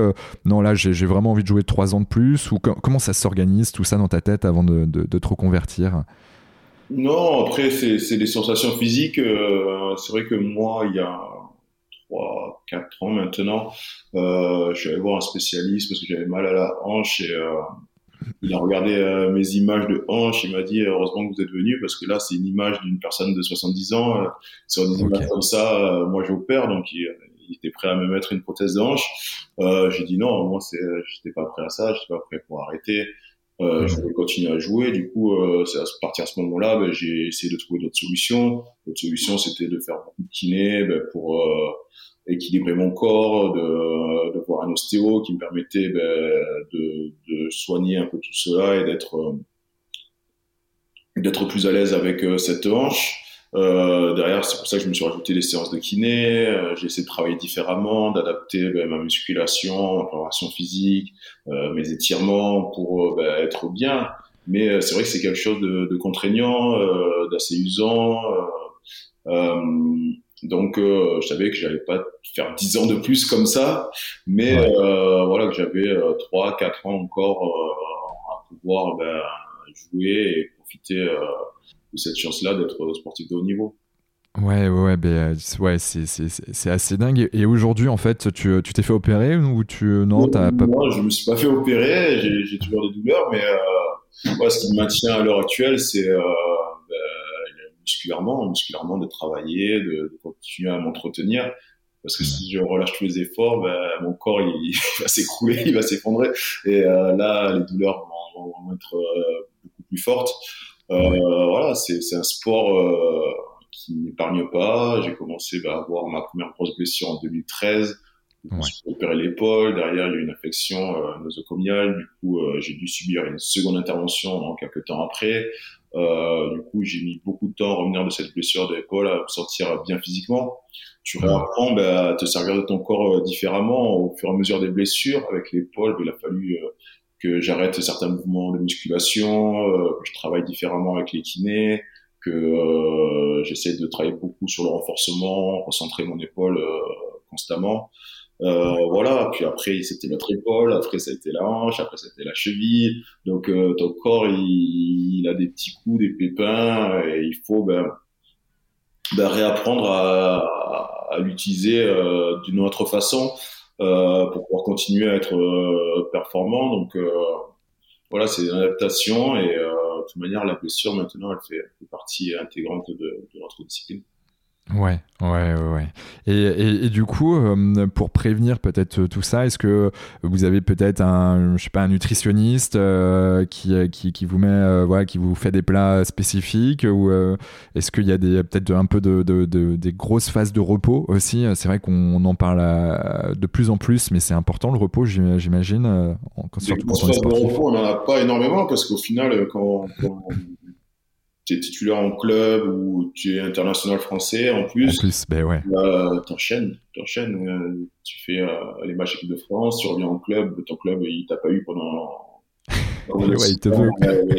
non là, j'ai vraiment envie de jouer trois ans de plus, ou comment ça s'organise tout ça dans ta tête avant de, te reconvertir Non, après, c'est des sensations physiques. Euh, c'est vrai que moi, il y a 3, 4 ans maintenant, euh, je suis allé voir un spécialiste parce que j'avais mal à la hanche et euh, il a regardé mes images de hanche. Il m'a dit heureusement que vous êtes venu parce que là, c'est une image d'une personne de 70 ans. sur des images comme ça, moi, j'opère. Donc, il, était prêt à me mettre une prothèse de hanche. J'ai dit non, moi, j'étais pas prêt à ça. J'étais pas prêt pour arrêter. Euh, je voulais continuer à jouer. Du coup, euh, c'est à partir à ce moment-là, ben, j'ai essayé de trouver d'autres solutions. L'autre solution, c'était de faire beaucoup de kiné ben, pour euh, équilibrer mon corps, de, de, voir un ostéo qui me permettait ben, de, de, soigner un peu tout cela et d'être euh, d'être plus à l'aise avec euh, cette hanche. Euh, derrière, c'est pour ça que je me suis rajouté des séances de kiné. Euh, j'ai essayé de travailler différemment, d'adapter ben, ma musculation, ma préparation physique, euh, mes étirements pour ben, être bien. Mais c'est vrai que c'est quelque chose de, de contraignant, d'assez usant. donc, je savais que j'allais pas faire 10 ans de plus comme ça, mais voilà que j'avais 3, 4 ans encore à pouvoir ben, jouer et profiter cette chance-là d'être sportif de haut niveau. Ouais, ouais, ben, ouais c'est assez dingue. Et aujourd'hui, en fait, tu t'es fait opérer ou tu. Non, t'as pas. Moi, je me suis pas fait opérer, j'ai toujours des douleurs, mais euh, ce qui me maintient à l'heure actuelle, c'est euh, ben, musculairement, musculairement de travailler, de, continuer à m'entretenir. Parce que si je relâche tous les efforts, ben, mon corps il, va s'écrouler, il va s'effondrer. Et euh, là, les douleurs vont, vont être euh, beaucoup plus fortes. Euh, voilà, c'est un sport euh, qui n'épargne pas. J'ai commencé bah, à avoir ma première grosse blessure en 2013. Ouais. J'ai opéré l'épaule. Derrière, il y a eu une infection euh, nosocomiale. Du coup, euh, j'ai dû subir une seconde intervention quelques temps après. Euh, du coup, j'ai mis beaucoup de temps à revenir de cette blessure de l'épaule, à me sentir bien physiquement. Tu réapprends bah, à te servir de ton corps différemment au fur et à mesure des blessures. Avec l'épaule, il a fallu que j'arrête certains mouvements de musculation, euh, que je travaille différemment avec les kinés, que euh, j'essaie de travailler beaucoup sur le renforcement, recentrer mon épaule euh, constamment. Euh, voilà, puis après c'était notre épaule, après ça a été la hanche, après c'était la cheville. Donc euh, ton corps il, il, a des petits coups, des pépins, et il faut ben, ben réapprendre à, à, à l'utiliser euh, d'une autre façon. Euh, pour pouvoir continuer à être euh, performant. Donc euh, voilà, c'est une adaptation et de toute manière, la blessure maintenant, elle fait, partie intégrante de, de notre discipline. Ouais, ouais, ouais. Et, et, du coup, euh, pour prévenir peut-être tout ça, est-ce que vous avez peut-être un, je sais pas, un nutritionniste euh, qui, qui, qui, vous met, euh, voilà, qui vous fait des plats spécifiques ou est-ce qu'il y a des peut-être un peu de, de, de, des grosses phases de repos aussi? C'est vrai qu'on en parle de plus en plus, mais c'est important le repos, j'imagine. surtout quand on est sportif. De repos, on n'en a pas énormément parce qu'au final, quand, quand tu es titulaire en club ou tu es international français en plus. En plus, ben ouais. Euh, t'enchaînes, t'enchaînes. tu fais euh, les matchs équipe de France, tu reviens en club, ton club il t'a pas eu pendant il, te veut.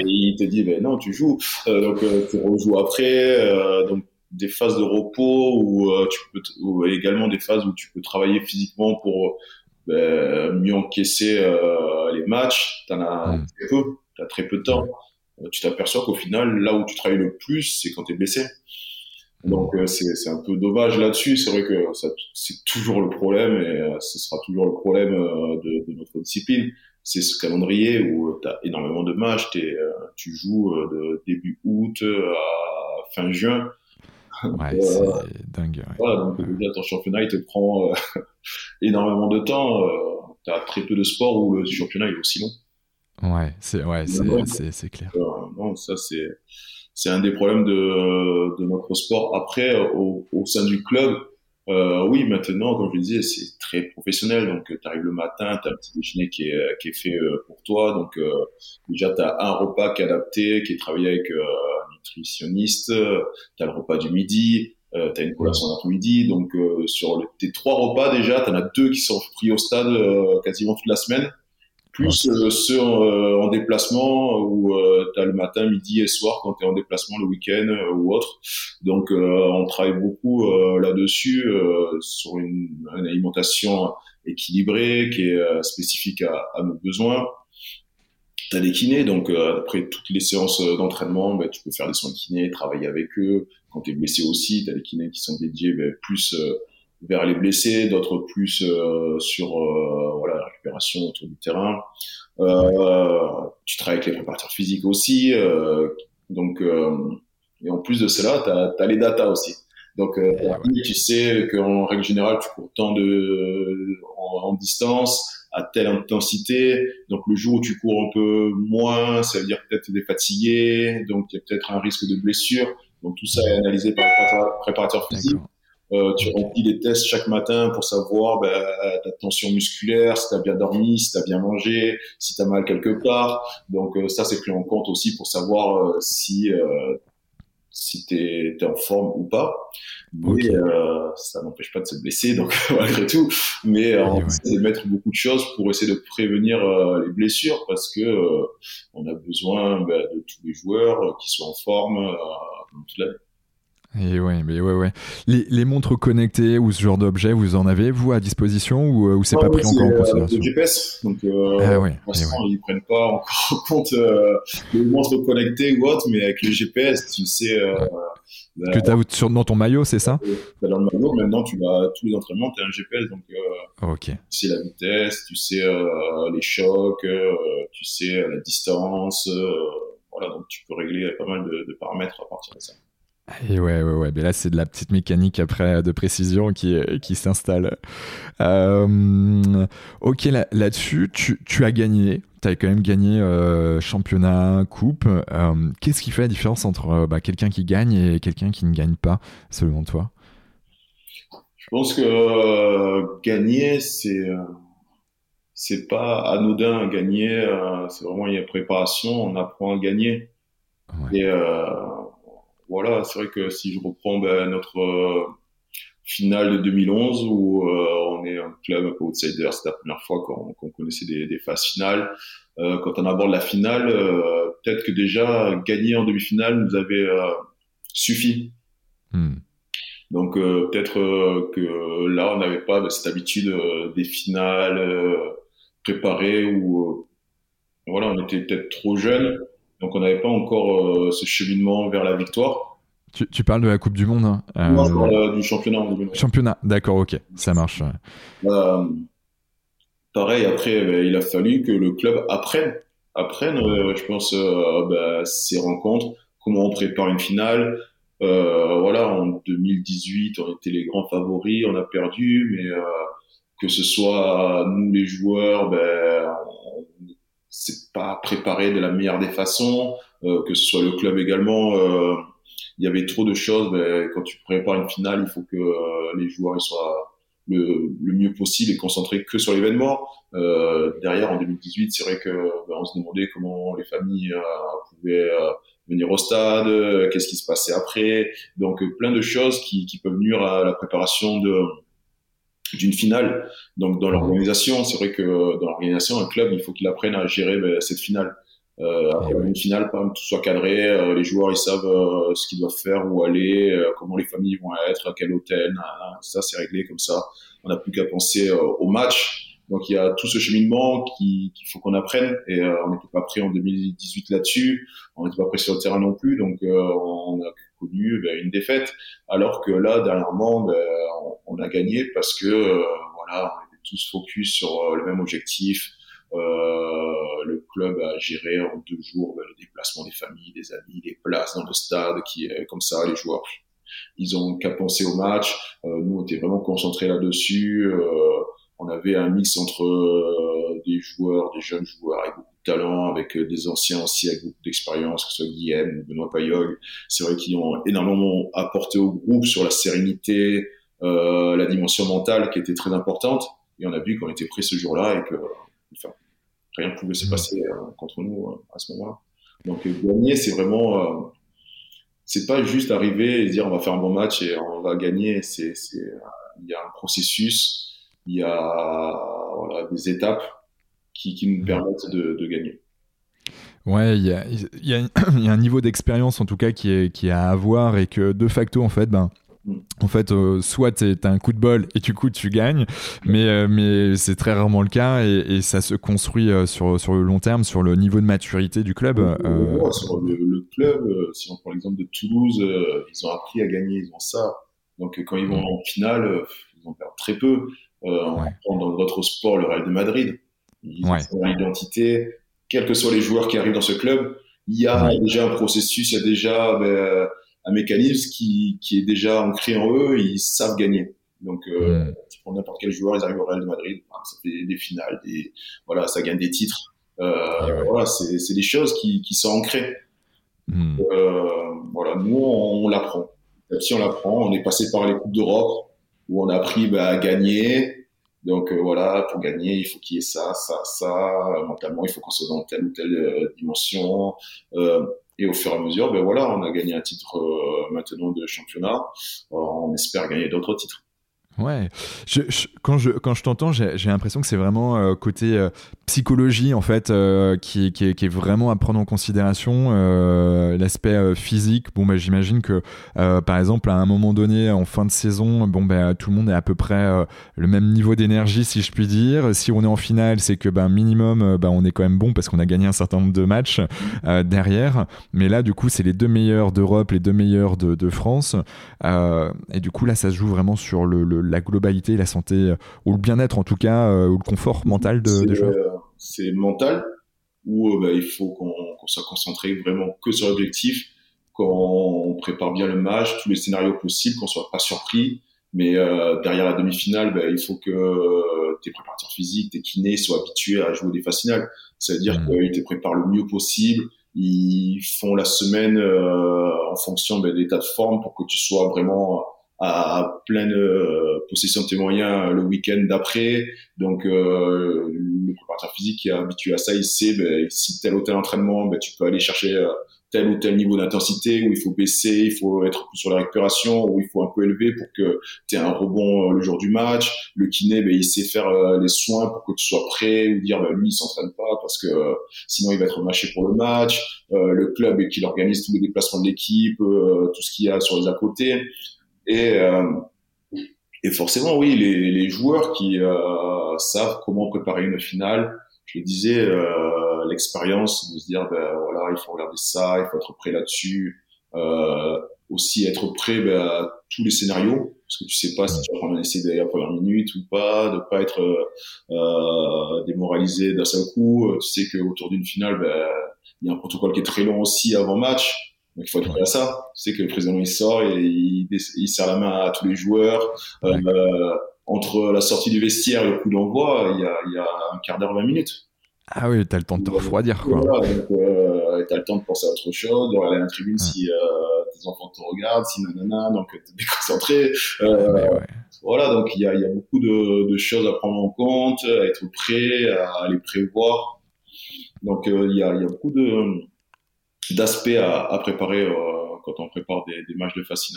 il te dit, ben non, tu joues. donc, tu rejoues après. donc, des phases de repos ou tu peux également des phases où tu peux travailler physiquement pour mieux encaisser les matchs. T'en as hmm. très peu. T'as très peu de temps. Tu t'aperçois qu'au final, là où tu travailles le plus, c'est quand tu es blessé. Donc euh, c'est un peu dommage là-dessus. C'est vrai que c'est toujours le problème et euh, ce sera toujours le problème euh, de, de, notre discipline. C'est ce calendrier où tu as énormément de matchs. tu joues de début août à fin juin. Ouais, c'est dingue. Ouais. Voilà, donc déjà ton championnat il te prend énormément de temps. tu as très peu de sports où le championnat est aussi long. Ouais, c'est ouais, c'est clair. non, ça c'est c'est un des problèmes de, de notre sport. Après, au, au sein du club, euh, oui, maintenant, comme je le disais, c'est très professionnel. Donc, tu arrives le matin, tu as un petit déjeuner qui est, qui est fait euh, pour toi. Donc, euh, déjà, tu as un repas qui est adapté, qui est travaillé avec euh, un nutritionniste. Tu as le repas du midi. Euh, tu as une collation d'après-midi. Donc, sur tes trois repas, déjà, tu en as deux qui sont pris au stade quasiment toute la semaine plus euh, ceux euh, en, déplacement où euh, tu as le matin, midi et soir quand tu es en déplacement le week-end ou autre. Donc on travaille beaucoup là-dessus sur une, alimentation équilibrée qui est spécifique à, à, nos besoins. Tu as des kinés, donc après toutes les séances d'entraînement, ben, tu peux faire des soins de kiné, travailler avec eux. Quand tu es blessé aussi, tu as des kinés qui sont dédiés ben, plus vers les blessés, d'autres plus euh, sur euh, voilà, récupération autour du terrain. Euh, tu travailles avec les préparateurs physiques aussi. donc, et en plus de cela, tu as, les data aussi. Donc, tu sais qu'en règle générale, tu cours tant de, en, distance, à telle intensité. Donc, le jour où tu cours un peu moins, ça veut dire peut-être que tu es fatigué, donc il y a peut-être un risque de blessure. Donc, tout ça est analysé par les préparateurs physiques. Euh, tu remplis des tests chaque matin pour savoir ben, ta tension musculaire, si tu as bien dormi, si tu as bien mangé, si tu as mal quelque part. Donc euh, ça, c'est pris en compte aussi pour savoir euh, si, euh, si tu es, en forme ou pas. Mais ça n'empêche pas de se blesser, donc malgré tout. Mais on essaie de mettre beaucoup de choses pour essayer de prévenir les blessures parce que on a besoin ben, de tous les joueurs qui soient en forme toute l'année. Et ouais, mais ouais, ouais. Les, les, montres connectées ou ce genre d'objet, vous en avez, vous, à disposition ou, euh, ou c'est pas pris encore en euh, considération GPS, donc euh, ah, ouais, pour l'instant, ils prennent pas encore en compte euh, les montres connectées ou autre, mais avec le GPS, tu sais. Euh, bah, que tu as sur, dans ton maillot, c'est ça Dans le maillot, maintenant, tu vas, tous les entraînements, tu as un GPS, donc ok tu sais la vitesse, tu sais les chocs, tu sais la distance, voilà, donc tu peux régler pas mal de, de paramètres à partir de ça. Et ouais, ouais, ouais. Mais là, c'est de la petite mécanique après de précision qui, qui s'installe. Euh, ok, là, dessus tu, tu, as gagné. Tu as quand même gagné euh, championnat, coupe. Euh, qu'est-ce qui fait la différence entre bah, quelqu'un qui gagne et quelqu'un qui ne gagne pas, selon toi? Je pense que gagner, c'est c'est pas anodin. Gagner, c'est vraiment une préparation. On apprend à gagner. Et voilà, c'est vrai que si je reprends ben, notre euh, finale de 2011 où euh, on est un club un peu outsider, c'est la première fois qu'on connaissait des, des, phases finales. Euh, quand on aborde la finale, peut-être que déjà gagner en demi-finale nous avait suffi. Hmm. Donc peut-être que là on n'avait pas cette habitude des finales préparées ou voilà on était peut-être trop jeunes donc on n'avait pas encore euh, ce cheminement vers la victoire. Tu, tu, parles de la Coupe du Monde hein Non, euh, du championnat. Championnat, d'accord, ok, ça marche. Euh, pareil, après, ben, il a fallu que le club apprenne, apprenne, je pense, ben, ces rencontres, comment on prépare une finale. voilà, en 2018, on était les grands favoris, on a perdu, mais que ce soit nous les joueurs, ben, c'est pas préparé de la meilleure des façons, euh, que ce soit le club également. Euh, il y avait trop de choses. Mais quand tu prépares une finale, il faut que euh, les joueurs soient le, le, mieux possible et concentrés que sur l'événement. Euh, derrière, en 2018, c'est vrai que ben, on se demandait comment les familles pouvaient venir au stade, qu'est-ce qui se passait après. Donc plein de choses qui, qui peuvent nuire à la préparation de d'une finale. Donc dans l'organisation, c'est vrai que dans l'organisation, un club, il faut qu'il apprenne à gérer ben, cette finale. Euh, une finale, même, tout soit cadré, euh, les joueurs ils savent euh, ce qu'ils doivent faire, où aller, euh, comment les familles vont être, à quel hôtel, ça c'est réglé comme ça. On n'a plus qu'à penser au match. Donc il y a tout ce cheminement qu'il faut qu'on apprenne et on n'était pas prêt en 2018 là-dessus, on n'était pas prêt sur le terrain non plus, donc on a connu ben, une défaite. Alors que là dernièrement, ben, on, a gagné parce que voilà, on était tous focus sur le même objectif, euh, le club a géré en deux jours bah, le déplacement des familles, des amis, les places dans le stade, qui est comme ça, les joueurs ils ont qu'à penser au match. Euh, nous, on était vraiment concentrés là-dessus. Euh, on avait un mix entre euh, des joueurs, des jeunes joueurs avec beaucoup talent, avec euh, des anciens aussi avec beaucoup d'expérience, que ce soit Guillaume, Benoît Payog. C'est vrai qu'ils ont énormément apporté au groupe sur la sérénité, euh, la dimension mentale qui était très importante. Et on a vu qu'on était pris ce jour-là et que enfin, rien ne pouvait se passer euh, contre nous euh, à ce moment-là. Donc gagner, c'est vraiment, c'est pas juste arriver et dire on va faire un bon match et on va gagner. C'est, il y a un processus, il y a voilà, des étapes qui, qui nous permettent de, de gagner. Ouais, il y a, y, a, y a, un niveau d'expérience en tout cas qui est, qui est à avoir et que de facto en fait, ben, en fait, euh, soit tu as un coup de bol et du coup tu gagnes, mais, euh, mais c'est très rarement le cas et, ça se construit euh, sur, sur le long terme, sur le niveau de maturité du club. sur le, club, si on prend l'exemple de Toulouse, ils ont appris à gagner, ils ont ça. Donc quand ils vont en finale, ils en perdent très peu. on prend dans votre sport le Real de Madrid. Ils ont une identité, quels que soient les joueurs qui arrivent dans ce club, il y a déjà un processus, il y a déjà. Ben, un mécanisme qui, qui est déjà ancré en eux, ils savent gagner. Donc, euh, pour n'importe quel joueur, ils arrivent au Real de Madrid, ça fait des finales, des, voilà, ça gagne des titres. Euh, Voilà, c'est des choses qui, qui sont ancrées. Hmm. Euh, voilà, nous, on, on l'apprend. Si on l'apprend, on est passé par les coupes d'Europe où on a appris bah, à gagner. Donc euh, voilà, pour gagner, il faut qu'il y ait ça, ça, ça. Mentalement, il faut qu'on soit dans telle ou telle euh, dimension. Euh, et au fur et à mesure, ben voilà, on a gagné un titre euh, maintenant de championnat. Euh, on espère gagner d'autres titres. Ouais, quand je quand je t'entends, j'ai l'impression que c'est vraiment euh, côté euh, psychologie en fait euh, qui, qui, est, vraiment à prendre en considération l'aspect physique. Bon bah j'imagine que par exemple à un moment donné en fin de saison, bon bah tout le monde est à peu près le même niveau d'énergie si je puis dire. Si on est en finale, c'est que ben minimum bah on est quand même bon parce qu'on a gagné un certain nombre de matchs derrière. Mais là du coup c'est les deux meilleurs d'Europe, les deux meilleurs de, de France et du coup là ça se joue vraiment sur le, le la globalité, la santé euh, ou le bien-être en tout cas, euh, ou le confort mental de, des joueurs euh, C'est mental où bah, il faut qu'on soit concentré vraiment que sur l'objectif, qu'on prépare bien le match, tous les scénarios possibles, qu'on soit pas surpris. Mais derrière la demi-finale, bah, il faut que tes préparateurs physiques, tes kinés soient habitués à jouer des phases finales. Ça veut dire mmh. qu'ils te préparent le mieux possible. Ils font la semaine en fonction bah, de l'état de forme pour que tu sois vraiment à, pleine euh, possession de tes moyens le week-end d'après. Donc, euh, le préparateur physique qui est habitué à ça, il sait ben, si tel ou tel entraînement, ben, tu peux aller chercher euh, tel ou tel niveau d'intensité où il faut baisser, il faut être plus sur la récupération, où il faut un peu élever pour que tu aies un rebond le jour du match. Le kiné, ben, il sait faire les soins pour que tu sois prêt ou dire ben, lui il s'entraîne pas parce que sinon il va être mâché pour le match. le club qui organise tous les déplacements de l'équipe, tout ce qu'il y a sur les à côté. Et, euh, et forcément, oui, les, les joueurs qui euh, savent comment préparer une finale, je le disais, euh, l'expérience de se dire, ben voilà, il faut regarder ça, il faut être prêt là-dessus. Euh, aussi être prêt ben, à tous les scénarios, parce que tu sais pas si tu vas prendre un essai dès la première minute ou pas, de pas être euh, démoralisé d'un seul coup. Tu sais qu'autour d'une finale, ben, il y a un protocole qui est très long aussi avant match. Donc il faut être prêt à ça. Tu sais que le président il sort et il, il serre la main à tous les joueurs. Euh, entre la sortie du vestiaire et le coup d'envoi, il y a, il y a un quart d'heure, 20 minutes. Ah oui, t'as le temps de te refroidir, quoi. Voilà, donc euh, t'as le temps de penser à autre chose, de regarder la tribune si euh, tes enfants te regardent, si nanana, donc t'es déconcentré. Euh, ouais. Voilà, donc il y a, il y a beaucoup de, de, choses à prendre en compte, à être prêt, à les prévoir. Donc euh, il y, a, il y a beaucoup de d'aspects à, préparer euh, quand on prépare des, des, matchs de phase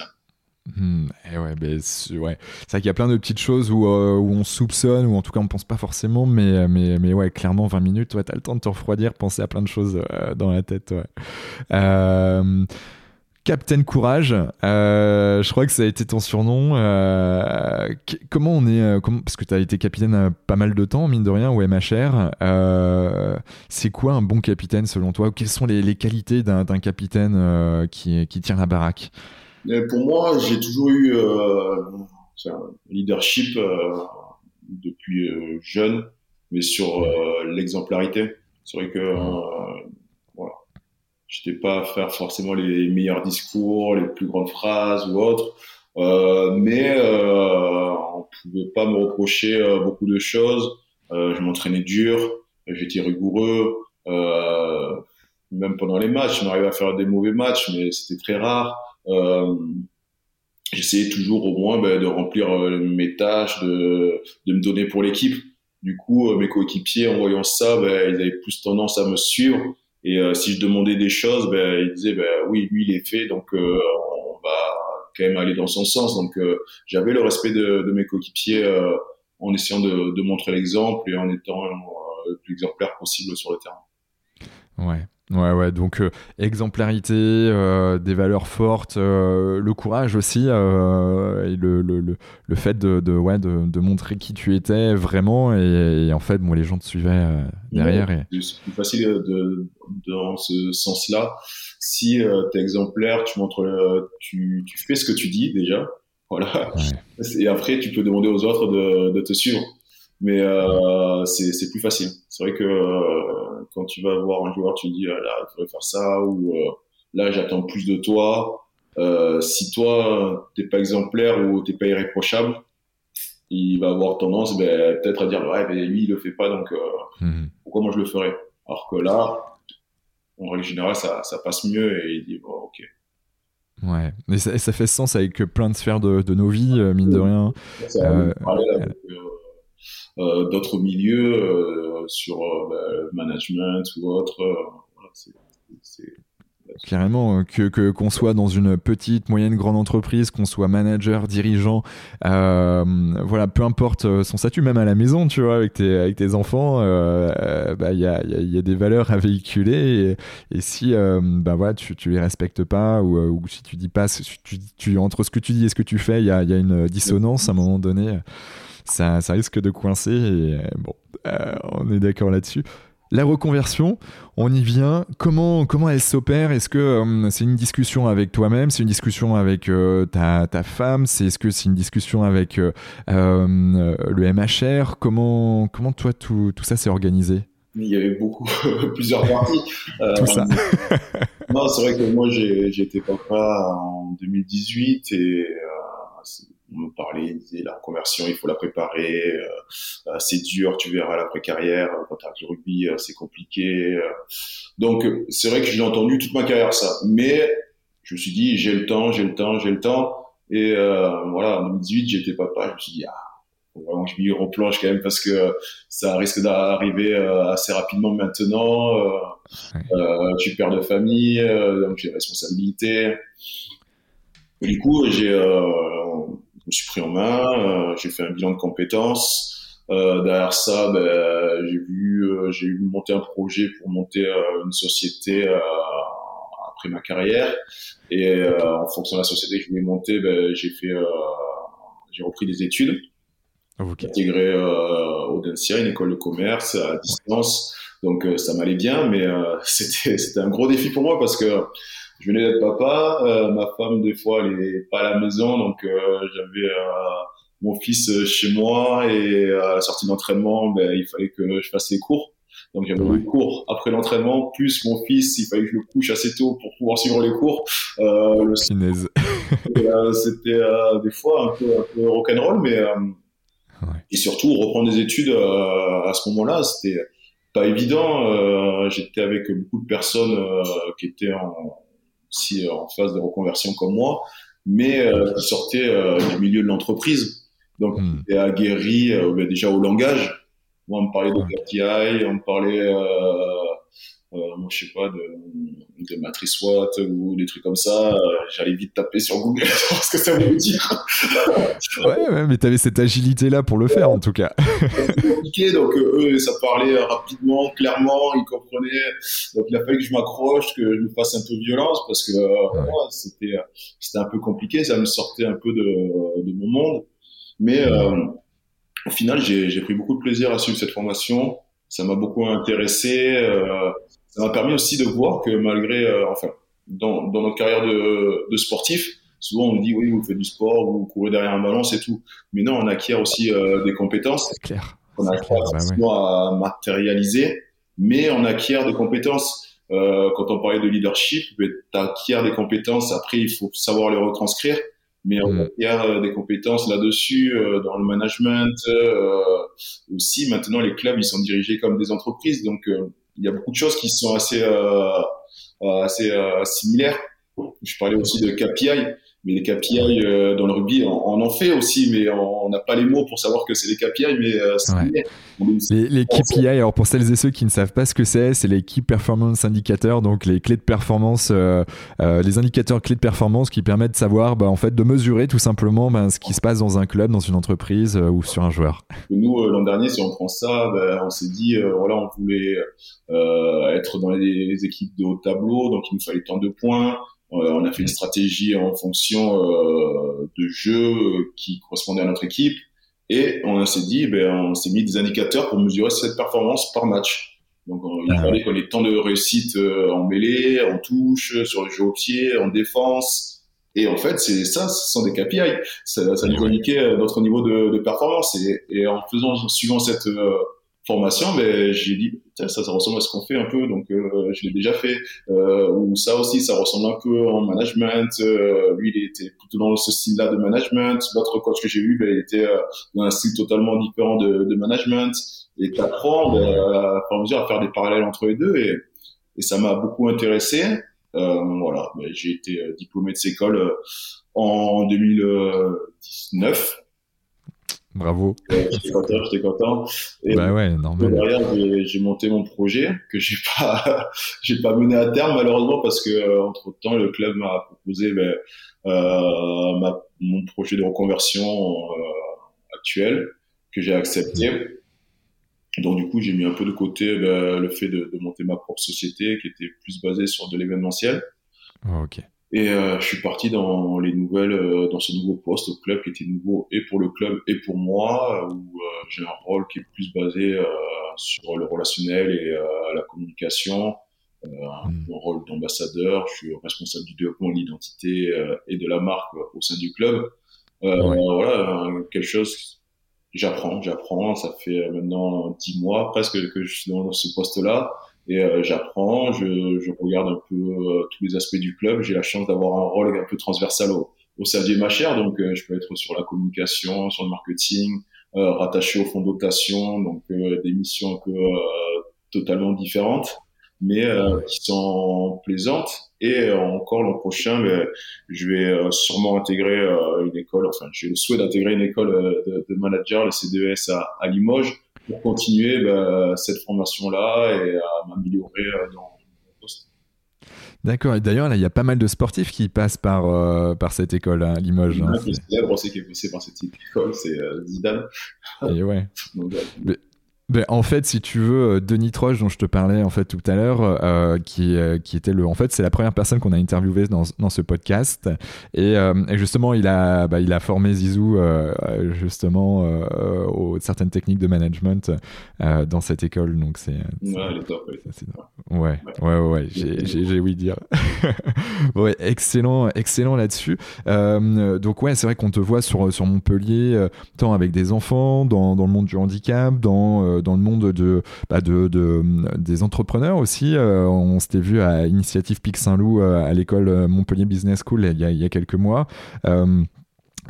Hmm, eh ouais, ben, c'est ouais. vrai qu'il y a plein de petites choses où, euh, où, on soupçonne, ou en tout cas on pense pas forcément, mais, mais, mais ouais, clairement 20 minutes, ouais, t'as le temps de te refroidir, penser à plein de choses euh, dans la tête. Captain Courage, euh, je crois que ça a été ton surnom. Euh, comment on est, euh, parce que tu as été capitaine pas mal de temps, mine de rien, au MHR. c'est quoi un bon capitaine selon toi? Quelles sont les, qualités d'un capitaine qui, qui tient la baraque? Pour moi, j'ai toujours eu un leadership depuis jeune, mais sur l'exemplarité. C'est vrai que J'étais pas à faire forcément les meilleurs discours, les plus grandes phrases ou autres, euh, mais euh, on pouvait pas me reprocher euh, beaucoup de choses. Euh, je m'entraînais dur, j'étais rigoureux. Euh, même pendant les matchs, je m'arrivais à faire des mauvais matchs, mais c'était très rare. J'essayais toujours au moins ben, de remplir mes tâches, de, de me donner pour l'équipe. Du coup, mes coéquipiers, en voyant ça, ben, ils avaient plus tendance à me suivre. Et euh, si je demandais des choses, ben, il disait, ben, oui, lui, il est fait, donc euh, on va quand même aller dans son sens. Donc euh, j'avais le respect de, de mes coéquipiers en essayant de, de montrer l'exemple et en étant le plus exemplaire possible sur le terrain. Ouais. Ouais, ouais, donc euh, exemplarité, euh, des valeurs fortes, euh, le courage aussi, et le, le, le, le, fait de, de, ouais, de, de, montrer qui tu étais vraiment, et, en fait, bon, les gens te suivaient derrière. Et... C'est plus facile de, dans ce sens-là. Si tu es exemplaire, tu montres, tu, tu fais ce que tu dis déjà, voilà, et après, tu peux demander aux autres de, de te suivre mais c'est plus facile. C'est vrai que quand tu vas voir un joueur, tu dis ah, là, il faudrait faire ça ou euh, là, j'attends plus de toi. Euh, si toi, t'es pas exemplaire ou t'es pas irréprochable, il va avoir tendance ben, peut-être à dire ouais, mais lui, il le fait pas, donc mmh. pourquoi moi je le ferais? Alors que là, en règle générale, ça, ça passe mieux et il dit bon, ok. Ouais, et ça, ça, fait sens avec plein de sphères de, de nos vies, mine de rien. Euh, euh, d'autres milieux euh, sur euh, bah, management ou autre. Carrément, que qu'on soit dans une petite, moyenne, grande entreprise, qu'on soit manager, dirigeant, voilà, peu importe son statut, même à la maison, tu vois, avec tes, avec tes enfants, bah, il y, a, y, a, des valeurs à véhiculer et, si bah, voilà, tu, tu les respectes pas ou, ou si tu dis pas, tu, tu, entre ce que tu dis et ce que tu fais, il y a, y a, une dissonance à un moment donné ça, risque de coincer. Et euh, bon, euh, on est d'accord là-dessus. La reconversion, on y vient. Comment, comment elle s'opère? Est-ce que euh, c'est une discussion avec toi-même? C'est une discussion avec ta, ta, femme? C'est, Est-ce que c'est une discussion avec le MHR comment, comment toi tout, tout ça s'est organisé? Il y avait beaucoup, plusieurs parties. Tout ça. non, c'est vrai que moi, j'ai, j'ai été papa en 2018 et on me parlait, disait la conversion, il faut la préparer, euh, euh, c'est dur, tu verras l'après-carrière, quand tu as du rugby, euh, c'est compliqué. Donc, c'est vrai que je l'ai entendu toute ma carrière, ça. Mais je me suis dit, j'ai le temps, j'ai le temps, j'ai le temps. Et voilà, en 2018, j'étais papa, je me suis dit, ah, faut vraiment que je m'y replonge quand même parce que ça risque d'arriver assez rapidement maintenant. Euh, tu perds de famille, donc j'ai responsabilité. Et du coup, j'ai me suis pris en main, euh, j'ai fait un bilan de compétences. Euh, derrière ça, ben, j'ai vu, euh, j'ai eu monter un projet pour monter une société après ma carrière. Et en fonction de la société que je voulais monter, ben, j'ai fait, j'ai repris des études. J'ai intégré Audencia, une école de commerce à distance. Donc ça m'allait bien, mais c'était c'était un gros défi pour moi parce que je venais d'être papa, euh, ma femme des fois elle est pas à la maison, donc euh, j'avais euh, mon fils chez moi et à la sortie d'entraînement, ben, il fallait que je fasse les cours. Donc j'avais les cours après l'entraînement, plus mon fils, il fallait que je le couche assez tôt pour pouvoir suivre les cours. Euh, le... C'était des fois un peu, un peu rock'n'roll, mais ouais. et surtout reprendre des études à ce moment-là, c'était pas évident. J'étais avec beaucoup de personnes qui étaient en aussi euh, en phase de reconversion comme moi, mais euh, qui sortait euh, du milieu de l'entreprise. Donc, hmm. était aguerri ben, déjà au langage. Moi, on me parlait de KPI, on me parlait euh, moi, je sais pas, de, de matrice SWOT ou des trucs comme ça, euh, j'allais vite taper sur Google voir ce que ça veut dire. ouais, ouais, mais tu avais cette agilité-là pour le faire, en tout cas. C'était compliqué, donc euh, eux, ça parlait rapidement, clairement, ils comprenaient. Donc il a fallu que je m'accroche, que je me fasse un peu violence, parce que ouais. c'était c'était un peu compliqué, ça me sortait un peu de, de mon monde. Mais au final, j'ai pris beaucoup de plaisir à suivre cette formation. Ça m'a beaucoup intéressé. Euh, ça m'a permis aussi de voir que malgré, euh, enfin, dans, dans notre carrière de, de, sportif, souvent on nous dit oui, vous faites du sport, vous courez derrière un ballon, c'est tout. Mais non, on acquiert aussi euh, des compétences. C'est clair. On acquiert bah à matérialiser, mais on acquiert des compétences. Euh, quand on parlait de leadership, tu acquiers des compétences. Après, il faut savoir les retranscrire mais on acquiert mm. des compétences là-dessus euh, dans le management euh, aussi. Maintenant, les clubs ils sont dirigés comme des entreprises, donc il y a beaucoup de choses qui sont assez assez similaires. Je parlais aussi de KPI mais les KPI euh, dans le rugby, on, en fait aussi, mais on n'a pas les mots pour savoir que c'est les KPI. Mais euh, les, les, KPI, alors pour celles et ceux qui ne savent pas ce que c'est, c'est les Key Performance Indicators, donc les clés de performance, euh, les indicateurs clés de performance qui permettent de savoir, bah, en fait, de mesurer tout simplement bah, ce qui se passe dans un club, dans une entreprise ou sur un joueur. Nous, l'an dernier, si on prend ça, bah, on s'est dit, voilà, on voulait être dans les équipes de haut tableau, donc il nous fallait tant de points. Euh, on a fait une stratégie en fonction euh, de jeux qui correspondaient à notre équipe et on s'est dit, ben, on s'est mis des indicateurs pour mesurer cette performance par match. Donc, il ah fallait qu'on ait tant de réussite euh, en mêlée, en touche, sur le jeu au pied, en défense. Et en fait, c'est ça, ce sont des KPI. Ça, ça nous indiquait notre niveau de, de performance. Et, et, en faisant, suivant cette formation, mais j'ai dit ça, ça ressemble à ce qu'on fait un peu, donc euh, je l'ai déjà fait. Euh, ou ça aussi, ça ressemble un peu en management. Euh, lui, il était plutôt dans ce style-là de management. L'autre coach que j'ai eu, ben, il était euh, dans un style totalement différent de, de management. Et t'apprends ben, à, à faire des parallèles entre les deux, et, et ça m'a beaucoup intéressé. voilà, ben, j'ai été diplômé de cette école en 2019. Bravo. J'étais content, j'étais content. Et bah ouais, normal. Derrière, j'ai monté mon projet que j'ai pas, j'ai pas mené à terme malheureusement parce que euh, entre temps le club m'a proposé ben, euh, ma, mon projet de reconversion euh, actuel que j'ai accepté. Donc du coup, j'ai mis un peu de côté ben, le fait de, de, monter ma propre société qui était plus basée sur de l'événementiel. Oh, ok. Et euh, je suis parti dans les nouvelles, euh, dans ce nouveau poste au club qui était nouveau et pour le club et pour moi, où euh, j'ai un rôle qui est plus basé euh, sur le relationnel et la communication, un hmm. rôle d'ambassadeur. Je suis responsable du développement de l'identité et de la marque au sein du club. Voilà, quelque chose. J'apprends, j'apprends. Ça fait maintenant dix mois presque que je suis dans ce poste-là et euh, j'apprends, je, je, regarde un peu euh, tous les aspects du club. J'ai la chance d'avoir un rôle un peu transversal au, au Xavier Macher, donc euh, je peux être sur la communication, sur le marketing, rattaché au fonds de dotation, donc des missions un peu totalement différentes, mais qui sont plaisantes. Et encore l'an prochain, ben, je vais sûrement intégrer une école, enfin j'ai le souhait d'intégrer une école de, de manager, le CDES à, à Limoges, pour continuer bah, cette formation-là et à m'améliorer euh, dans mon poste. D'accord, et d'ailleurs, il y a pas mal de sportifs qui passent par, euh, par cette école à Limoges. Hein, c'est célèbre aussi qui est passé par cette école, c'est euh, Zidane. Et ouais. Donc, ben, en fait, si tu veux, euh, Denis Troche, dont je te parlais en fait tout à l'heure, euh, qui, euh, qui était le, en fait, c'est la première personne qu'on a interviewé dans, dans ce podcast, et, euh, et justement, il a, bah, il a formé Zizou justement aux certaines techniques de management dans cette école, donc c'est. Ouais, ouais. ouais, ouais, ouais, j'ai oui dire. ouais, excellent, excellent là-dessus. donc ouais, c'est vrai qu'on te voit sur sur Montpellier, tant avec des enfants, dans, dans le monde du handicap, dans dans le monde de, bah de, de, des entrepreneurs aussi. Euh, on s'était vu à Initiative Pic Saint-Loup euh, à l'école Montpellier Business School il y a quelques mois.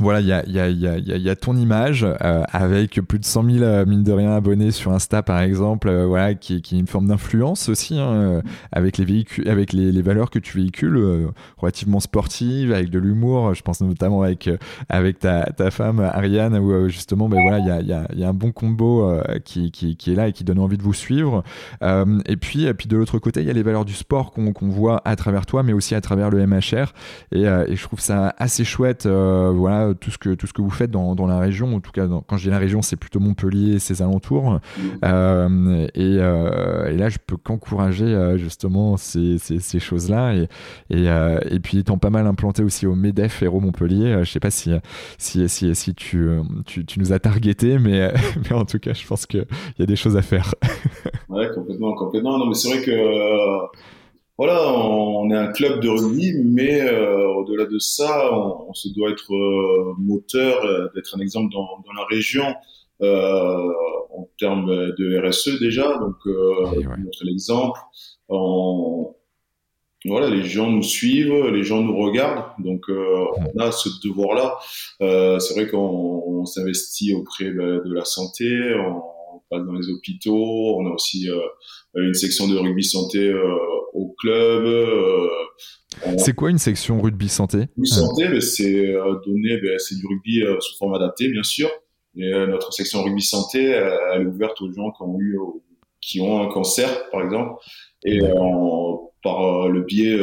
Voilà, il y a, ton image euh, avec plus de 100 000 euh, mine de rien abonnés sur Insta par exemple, euh, voilà, qui, est une forme d'influence aussi hein, avec les véhicules, avec les, valeurs que tu véhicules, relativement sportives, avec de l'humour. Je pense notamment avec avec ta, ta femme Ariane où justement, ben voilà, il y a, un bon combo qui, qui, est là et qui donne envie de vous suivre. et puis puis de l'autre côté, il y a les valeurs du sport qu'on voit à travers toi, mais aussi à travers le MHR. Et, et je trouve ça assez chouette, voilà tout ce que tout ce que vous faites dans, dans la région. En tout cas, quand je dis la région, c'est plutôt Montpellier et ses alentours. Mmh. Euh, et, euh, et, là, je peux qu'encourager euh, justement ces, ces, ces choses-là. Et, et, et, puis, étant pas mal implanté aussi au Medef Héros Montpellier, je sais pas si si si, si tu, tu, tu nous as targeté, mais mais en tout cas, je pense qu'il y a des choses à faire. ouais, complètement, complètement. Non, mais c'est vrai que voilà, on, est un club de rugby, mais euh, au-delà de ça, on, se doit être euh, moteur, euh, d'être un exemple dans, dans la région en termes de RSE déjà. Donc, euh, montrer l'exemple. Voilà, les gens nous suivent, les gens nous regardent, donc on a ce devoir-là. c'est vrai qu'on s'investit auprès bah, de la santé, on, passe dans les hôpitaux, on a aussi une section de rugby santé au club. Euh, c'est quoi une section rugby santé? Rugby santé, c'est euh, donné, ben, c'est du rugby euh, sous forme adapté, bien sûr. Et notre section rugby santé, elle est ouverte aux gens qui ont eu, qui ont un cancer, par exemple, et par le biais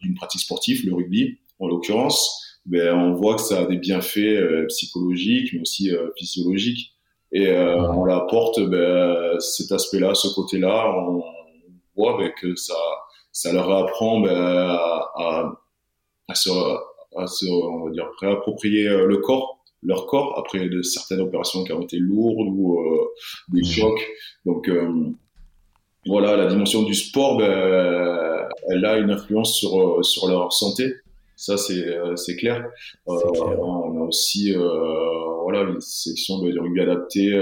d'une pratique sportive, le rugby, en l'occurrence, ben, on voit que ça a des bienfaits psychologiques, mais aussi physiologiques. Et on apporte ben, cet aspect-là, ce côté-là, on voit ben, que ça, ça leur apprend ben, à, à, se, à se, on va dire, réapproprier euh, le corps, leur corps, après de certaines opérations qui ont été lourdes ou euh, des chocs. Donc, euh, voilà, la dimension du sport, ben, elle a une influence sur, sur leur santé. Ça, c'est, c'est clair. On a aussi voilà, une section de rugby adapté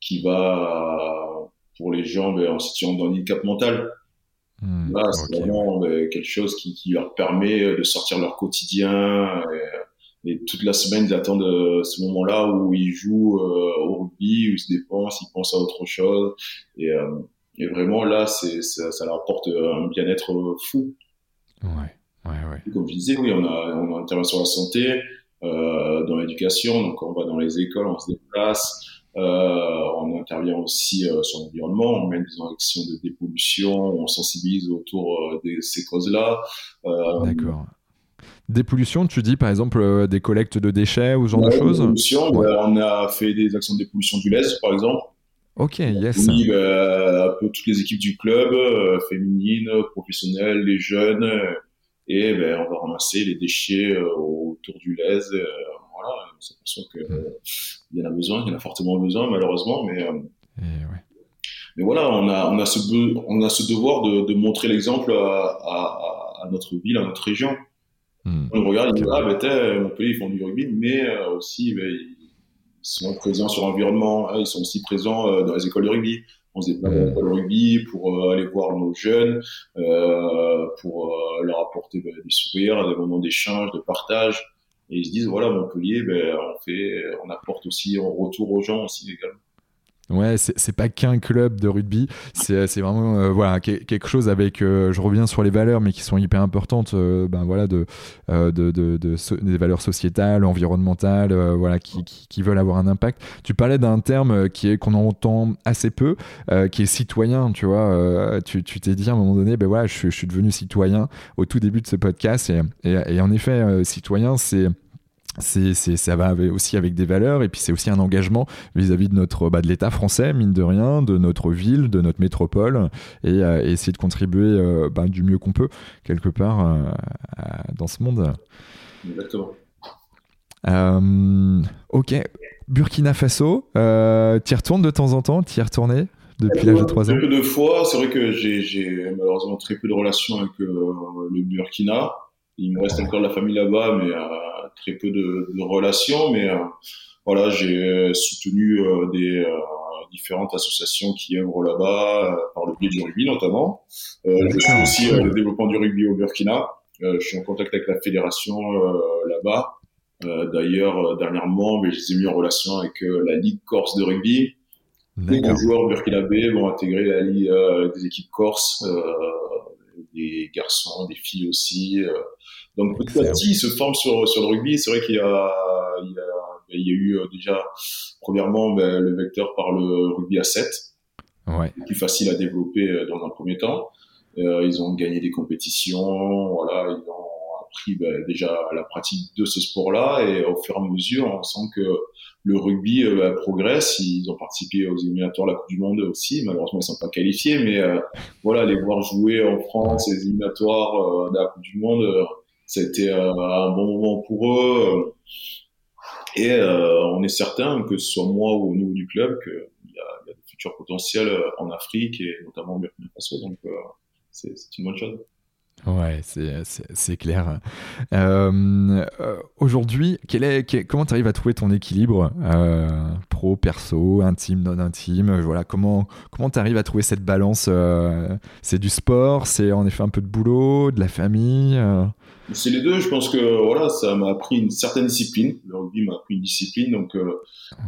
qui va pour les gens ben, en situation de handicap mental. Hmm, Là, c'est vraiment euh, quelque chose qui, qui, leur permet euh, de sortir leur quotidien. Et, et toute la semaine, ils attendent euh, ce moment-là où ils jouent au rugby, où ils se dépensent, ils pensent à autre chose. Et, et vraiment, là, c'est, ça, ça, leur apporte un bien-être fou. Ouais, ouais, ouais. Comme je disais, oui, on a, on intervient sur la santé, euh, dans l'éducation, donc on va dans les écoles, on se déplace. Euh, on intervient aussi euh, sur l'environnement, on mène des actions de dépollution, on sensibilise autour euh, de ces causes-là. D'accord. Dépollution, tu dis par exemple des collectes de déchets ou ce genre de choses On a fait des actions de dépollution du lait, par exemple. Ok, yes. Oui, bah, un peu toutes les équipes du club, féminines, professionnelles, les jeunes, et ben, on va ramasser les déchets autour du lait voilà, on s'aperçoit qu'il y en a besoin, il y en a fortement besoin, malheureusement, mais, euh, mais voilà, on a, on a, ce, on a ce devoir de, de montrer l'exemple à, à, à, notre ville, à notre région. Hmm. On regarde, ils disent, ah, ben, Montpellier, ils font du rugby, mais euh, aussi, ben, ils sont présents sur l'environnement, hein, ils sont aussi présents euh, dans les écoles de rugby. On se déplace dans les écoles de rugby pour aller voir nos jeunes, euh, pour leur apporter ben, des sourires, des moments d'échange, de partage. Et ils se disent, voilà, Montpellier, ben, on, fait, on apporte aussi en retour aux gens aussi également. Ouais, c'est pas qu'un club de rugby, c'est vraiment euh, voilà quelque chose avec. Euh, je reviens sur les valeurs, mais qui sont hyper importantes. Euh, ben voilà de, de, de, de des valeurs sociétales, environnementales, voilà qui, qui, veulent avoir un impact. Tu parlais d'un terme qui est qu'on entend assez peu, qui est citoyen. Tu vois, tu t'es dit à un moment donné, ben voilà, je, suis devenu citoyen au tout début de ce podcast, et, et en effet, citoyen, c'est c'est, ça va aussi avec des valeurs et puis c'est aussi un engagement vis-à-vis de notre bah, de l'État français mine de rien de notre ville de notre métropole et, euh, essayer de contribuer euh, bah, du mieux qu'on peut quelque part euh, dans ce monde. Exactement. Ok. Burkina Faso tu y retournes de temps en temps tu y es retourné depuis l'âge de 3 ans? Très peu de fois. C'est vrai que j'ai malheureusement très peu de relations avec le Burkina il me reste encore de la famille là-bas, mais euh, très peu de, de relations. Mais euh, voilà, j'ai soutenu euh, des différentes associations qui œuvrent là-bas, par le biais du rugby notamment. je suis aussi le développement du rugby au Burkina. je suis en contact avec la fédération là-bas. D'ailleurs, dernièrement, mais je les ai mis en relation avec la Ligue Corse de rugby. Les joueurs burkinabés vont intégrer la Ligue des équipes corse, des garçons, des filles aussi. Donc petit à petit, ils se forment sur, sur le rugby. C'est vrai qu'il y a, il y a il y a eu déjà, premièrement, ben, le vecteur par le rugby à 7, ouais. plus facile à développer dans un premier temps. Euh, ils ont gagné des compétitions, voilà, ils ont appris ben, déjà la pratique de ce sport-là et au fur et à mesure, on sent que le rugby euh, ben, progresse. Ils ont participé aux éliminatoires de la Coupe du Monde aussi. Malheureusement, ils sont pas qualifiés, mais euh, voilà, les voir jouer en France, les éliminatoires de la Coupe du Monde, ça a été un bon moment pour eux. Et on est certain que ce soit moi ou au niveau du club, qu'il y, a, y a des futurs potentiels en Afrique et notamment en Burkina Faso. Donc c'est une bonne chose. Ouais, c'est clair. Euh, euh, aujourd'hui, comment tu arrives à trouver ton équilibre euh, pro, perso, intime, non intime? Voilà, comment comment tu arrives à trouver cette balance C'est du sport, c'est en effet un peu de boulot, de la famille c'est les deux. Je pense que voilà, ça m'a appris une certaine discipline. Le rugby m'a appris une discipline. Donc euh,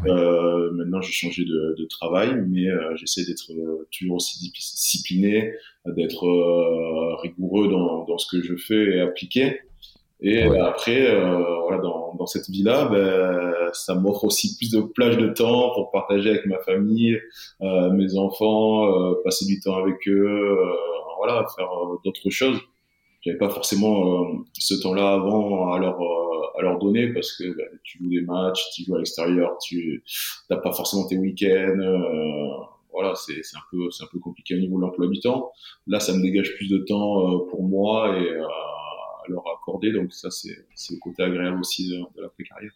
euh, maintenant, j'ai changé de, de, travail, mais euh, j'essaie d'être euh, toujours aussi discipliné, d'être euh, rigoureux dans, dans, ce que je fais et appliquer. Et après, voilà, dans, dans cette vie-là, ben, ça m'offre aussi plus de plage de temps pour partager avec ma famille, mes enfants, passer du temps avec eux, voilà, faire d'autres choses j'avais pas forcément euh, ce temps-là avant à leur euh, à leur donner parce que bah, tu joues des matchs, tu joues à l'extérieur, tu t'as pas forcément tes week-ends. Euh, voilà, c'est c'est un peu c'est un peu compliqué au niveau de l'emploi du temps. Là, ça me dégage plus de temps pour moi et à leur accorder. Donc ça, c'est c'est le côté agréable aussi de, de la précarité.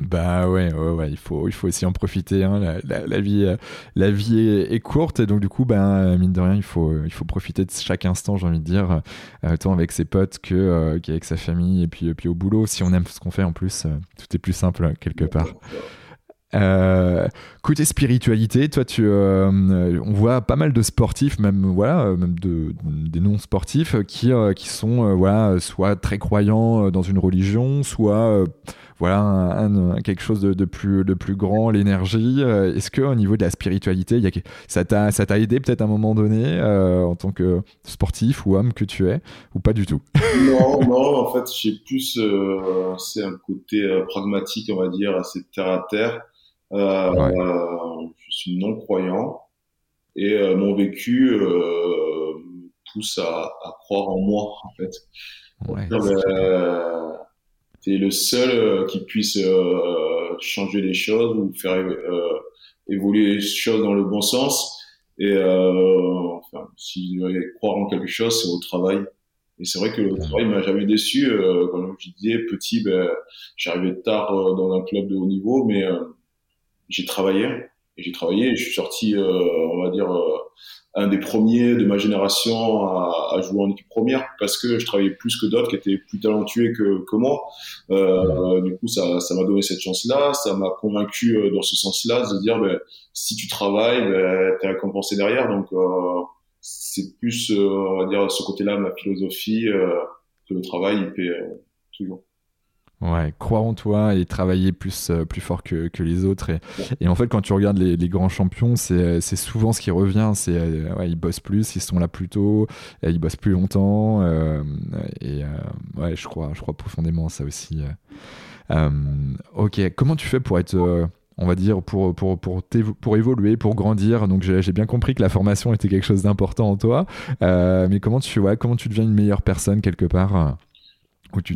Bah ouais, ouais, il faut, il faut aussi en profiter. Hein. La, vie, euh, la vie est, courte et donc du coup, ben mine de rien, il faut, il faut profiter de chaque instant, j'ai envie de dire, euh, tant avec ses potes que euh, qu'avec sa famille et puis, puis au boulot. Si on aime ce qu'on fait, en plus, tout est plus simple quelque part. côté spiritualité, toi, tu, on voit pas mal de sportifs, même voilà, même de, des non sportifs, qui, qui sont voilà, soit très croyants dans une religion, soit voilà un, quelque chose de, plus, de plus grand, l'énergie. Euh, est-ce que au niveau de la spiritualité, y a, ça t'a ça t'a aidé peut-être à un moment donné euh, en tant que sportif ou homme que tu es ou pas du tout? Non, non. En fait, j'ai plus euh, c'est un côté pragmatique, on va dire, assez terre à terre. je suis non croyant et mon vécu pousse à, croire en moi en fait. Ouais, tu es le seul euh, qui puisse euh, changer les choses ou faire euh, évoluer les choses dans le bon sens. Et enfin, si je veux croire en quelque chose, c'est au travail. Et c'est vrai que le travail m'a jamais déçu. Euh, comme je disais, petit, ben, j'arrivais tard dans un club de haut niveau, mais j'ai travaillé. Et j'ai travaillé je suis sorti, on va dire, un des premiers de ma génération à, à, jouer en équipe première parce que je travaillais plus que d'autres qui étaient plus talentueux que, que moi. Euh, du coup, ça, ça m'a donné cette chance-là, ça m'a convaincu euh, dans ce sens-là de dire ben, si tu travailles, ben, tu es récompensé derrière. Donc, euh, c'est plus, euh, on va dire, ce côté-là, ma philosophie, euh, que le travail, il paie toujours. Ouais, croire en toi et travailler plus, euh, plus fort que, que les autres. Et, et, en fait, quand tu regardes les, grands champions, c'est souvent ce qui revient. C'est euh, ouais, ils bossent plus, ils sont là plus tôt, ils bossent plus longtemps. Euh, et ouais, je crois, je crois profondément ça aussi. ok, comment tu fais pour être on va dire, pour, pour, pour, pour évoluer, pour grandir? Donc j'ai bien compris que la formation était quelque chose d'important en toi. mais comment tu, ouais, comment tu deviens une meilleure personne quelque part?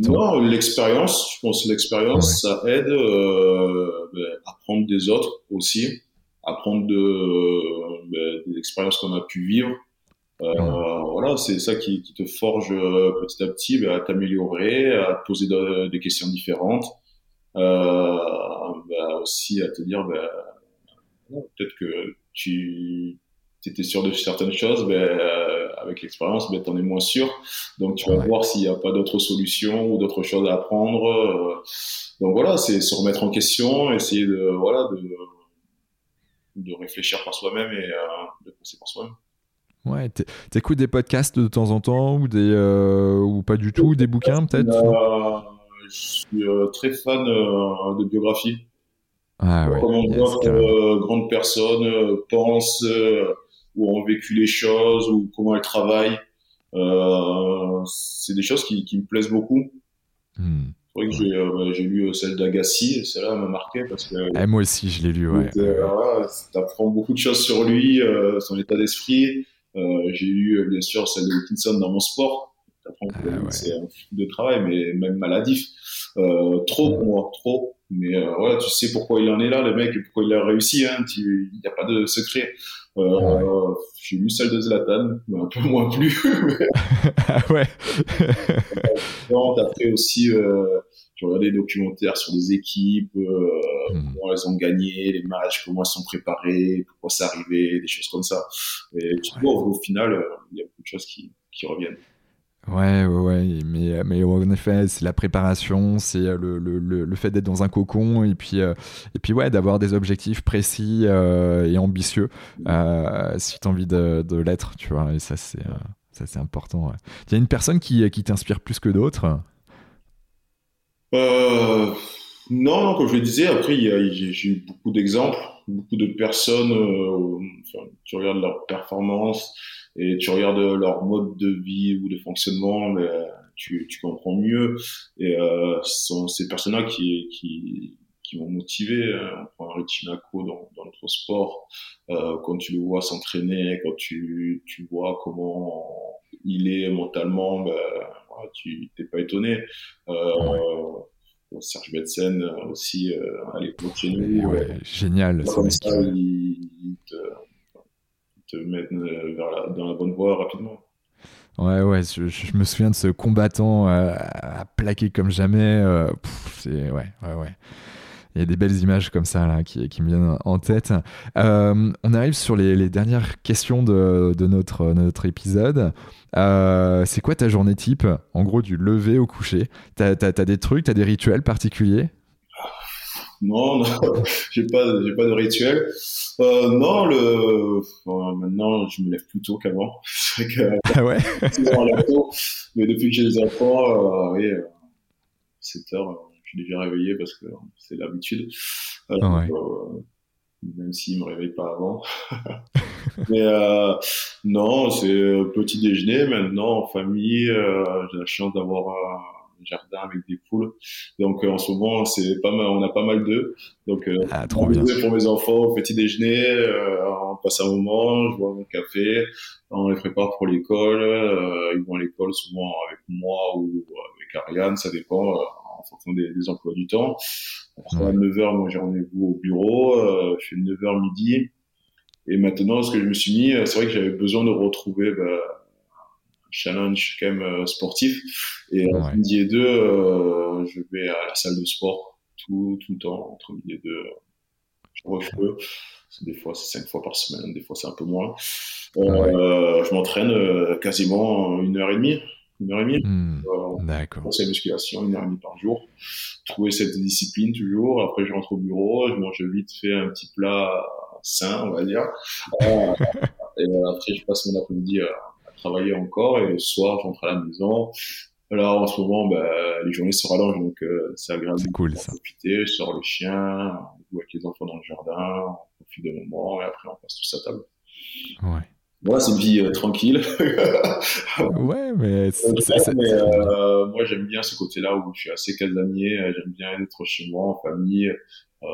Non, l'expérience, je pense l'expérience, ça aide euh, ben, à prendre des autres aussi, à prendre de, ben, des expériences qu'on a pu vivre. Euh, Voilà, c'est ça qui, qui, te forge euh, petit à petit ben, à t'améliorer, à te poser des questions différentes, euh, aussi à te dire, peut-être que tu étais sûr de certaines choses, ben, avec l'expérience, ben, tu en es moins sûr. Donc, tu vas voir s'il n'y a pas d'autres solutions ou d'autres choses à apprendre. Euh. Donc, voilà, c'est se remettre en question, essayer de, voilà, de, de réfléchir par soi-même et euh, de penser par soi-même. Ouais, t'écoutes des podcasts de temps en temps ou, des, ou pas du tout, des bouquins peut-être? Je suis très fan de biographie. Ah ouais. Comment d'autres grandes personnes pensent ou ont vécu les choses ou comment elles travaillent. c'est des choses qui, qui, me plaisent beaucoup. Hmm. C'est vrai que bah, j'ai lu celle d'Agassi, celle-là m'a marqué parce que. Ah, moi aussi, je l'ai lu, ouais. Tu apprends beaucoup de choses sur lui, son état d'esprit. Euh, j'ai euh, bien sûr celle de Wilkinson dans mon sport. Ah, c'est un de travail, mais même maladif. Euh, trop pour moi, trop. Mais euh, ouais, tu sais pourquoi il en est là, le mec, et pourquoi il a réussi. Hein, il n'y a pas de secret. Euh, J'ai lu celle de Zlatan, mais un peu moins plus. ah ouais. Après aussi, euh, j'ai regardé des documentaires sur des équipes, euh, hmm. comment elles ont gagné les matchs, comment elles sont préparées, pourquoi ça arrivait, des choses comme ça. Et tu vois, au, final, euh, il y a beaucoup de choses qui, qui reviennent. Ouais, ouais, ouais, mais, mais en effet, c'est la préparation, c'est le, le, le, fait d'être dans un cocon et puis, euh, et puis ouais, d'avoir des objectifs précis et ambitieux si tu as envie de, de l'être, tu vois, et ça, c'est ça c'est important. Il y a une personne qui, qui t'inspire plus que d'autres? Euh, non, non, comme je le disais, après, j'ai eu beaucoup d'exemples, beaucoup de personnes, euh, tu regardes leur performance et tu regardes leur mode de vie ou de fonctionnement, mais tu, tu comprends mieux. Et euh, ce sont ces personnes-là qui, qui, qui m'ont motivé. Hein. On prend Richie Nako dans, dans notre sport, euh, quand tu le vois s'entraîner, quand tu, tu vois comment il est mentalement, ben, tu t'es pas étonné. Euh, Serge Betsen euh, aussi euh, à l'époque chez nous. génial. Comme ça, il, te, te met vers la, dans la bonne voie rapidement. Ouais, ouais, je, me souviens de ce combattant à plaquer comme jamais. c'est ouais, ouais, ouais il y a des belles images comme ça là, qui, qui me viennent en tête. Euh, on arrive sur les, dernières questions de, de notre, notre épisode. Euh, c'est quoi ta journée type? En gros, du lever au coucher. T'as as, des trucs, t'as des rituels particuliers? Non, non j'ai pas, pas de rituel. Euh, non, le... maintenant, je me lève plus tôt qu'avant. ah ouais? Mais depuis que j'ai des enfants, oui, 7 heures suis déjà réveillé parce que c'est l'habitude. Euh, euh, même s'il me réveille pas avant. Mais euh, non, c'est petit déjeuner maintenant en famille. J'ai la chance d'avoir un jardin avec des poules. Donc en ce moment, c'est pas mal, on a pas mal d'œufs. Donc ah, trop bien. pour mes enfants petit déjeuner, on passe un moment, je bois mon café, on les prépare pour l'école. ils vont à l'école souvent avec moi ou avec Ariane, ça dépend en fonction des, emplois du temps. Après, à 9h, moi, j'ai rendez-vous au bureau. Euh, je fais 9h midi. Et maintenant, ce que je me suis mis, euh, c'est vrai que j'avais besoin de retrouver bah, un challenge quand même euh, sportif. Et entre midi et deux, je vais à la salle de sport tout, tout le temps, entre midi et deux. Je refais. Des fois, c'est cinq fois par semaine, des fois, c'est un peu moins. je m'entraîne quasiment une heure et demie une heure et demie. Hmm, euh, cette musculation, une heure et demie par jour. Trouver cette discipline toujours. Après, je rentre au bureau, je mange vite fait un petit plat sain, on va dire. Euh, et après, je passe mon après-midi à, travailler encore. Et le soir, je rentre à la maison. Alors, en ce moment, bah, les journées se rallongent, donc euh, c'est agréable de cool, ça. profiter. Je sors le chien, on joue avec les enfants dans le jardin, on profite de moments, et après, on passe tous à table. Ouais. Moi, c'est une vie euh, tranquille. ouais, mais, euh, moi, j'aime bien ce côté-là où je suis assez casanier. J'aime bien être chez moi, en famille, euh,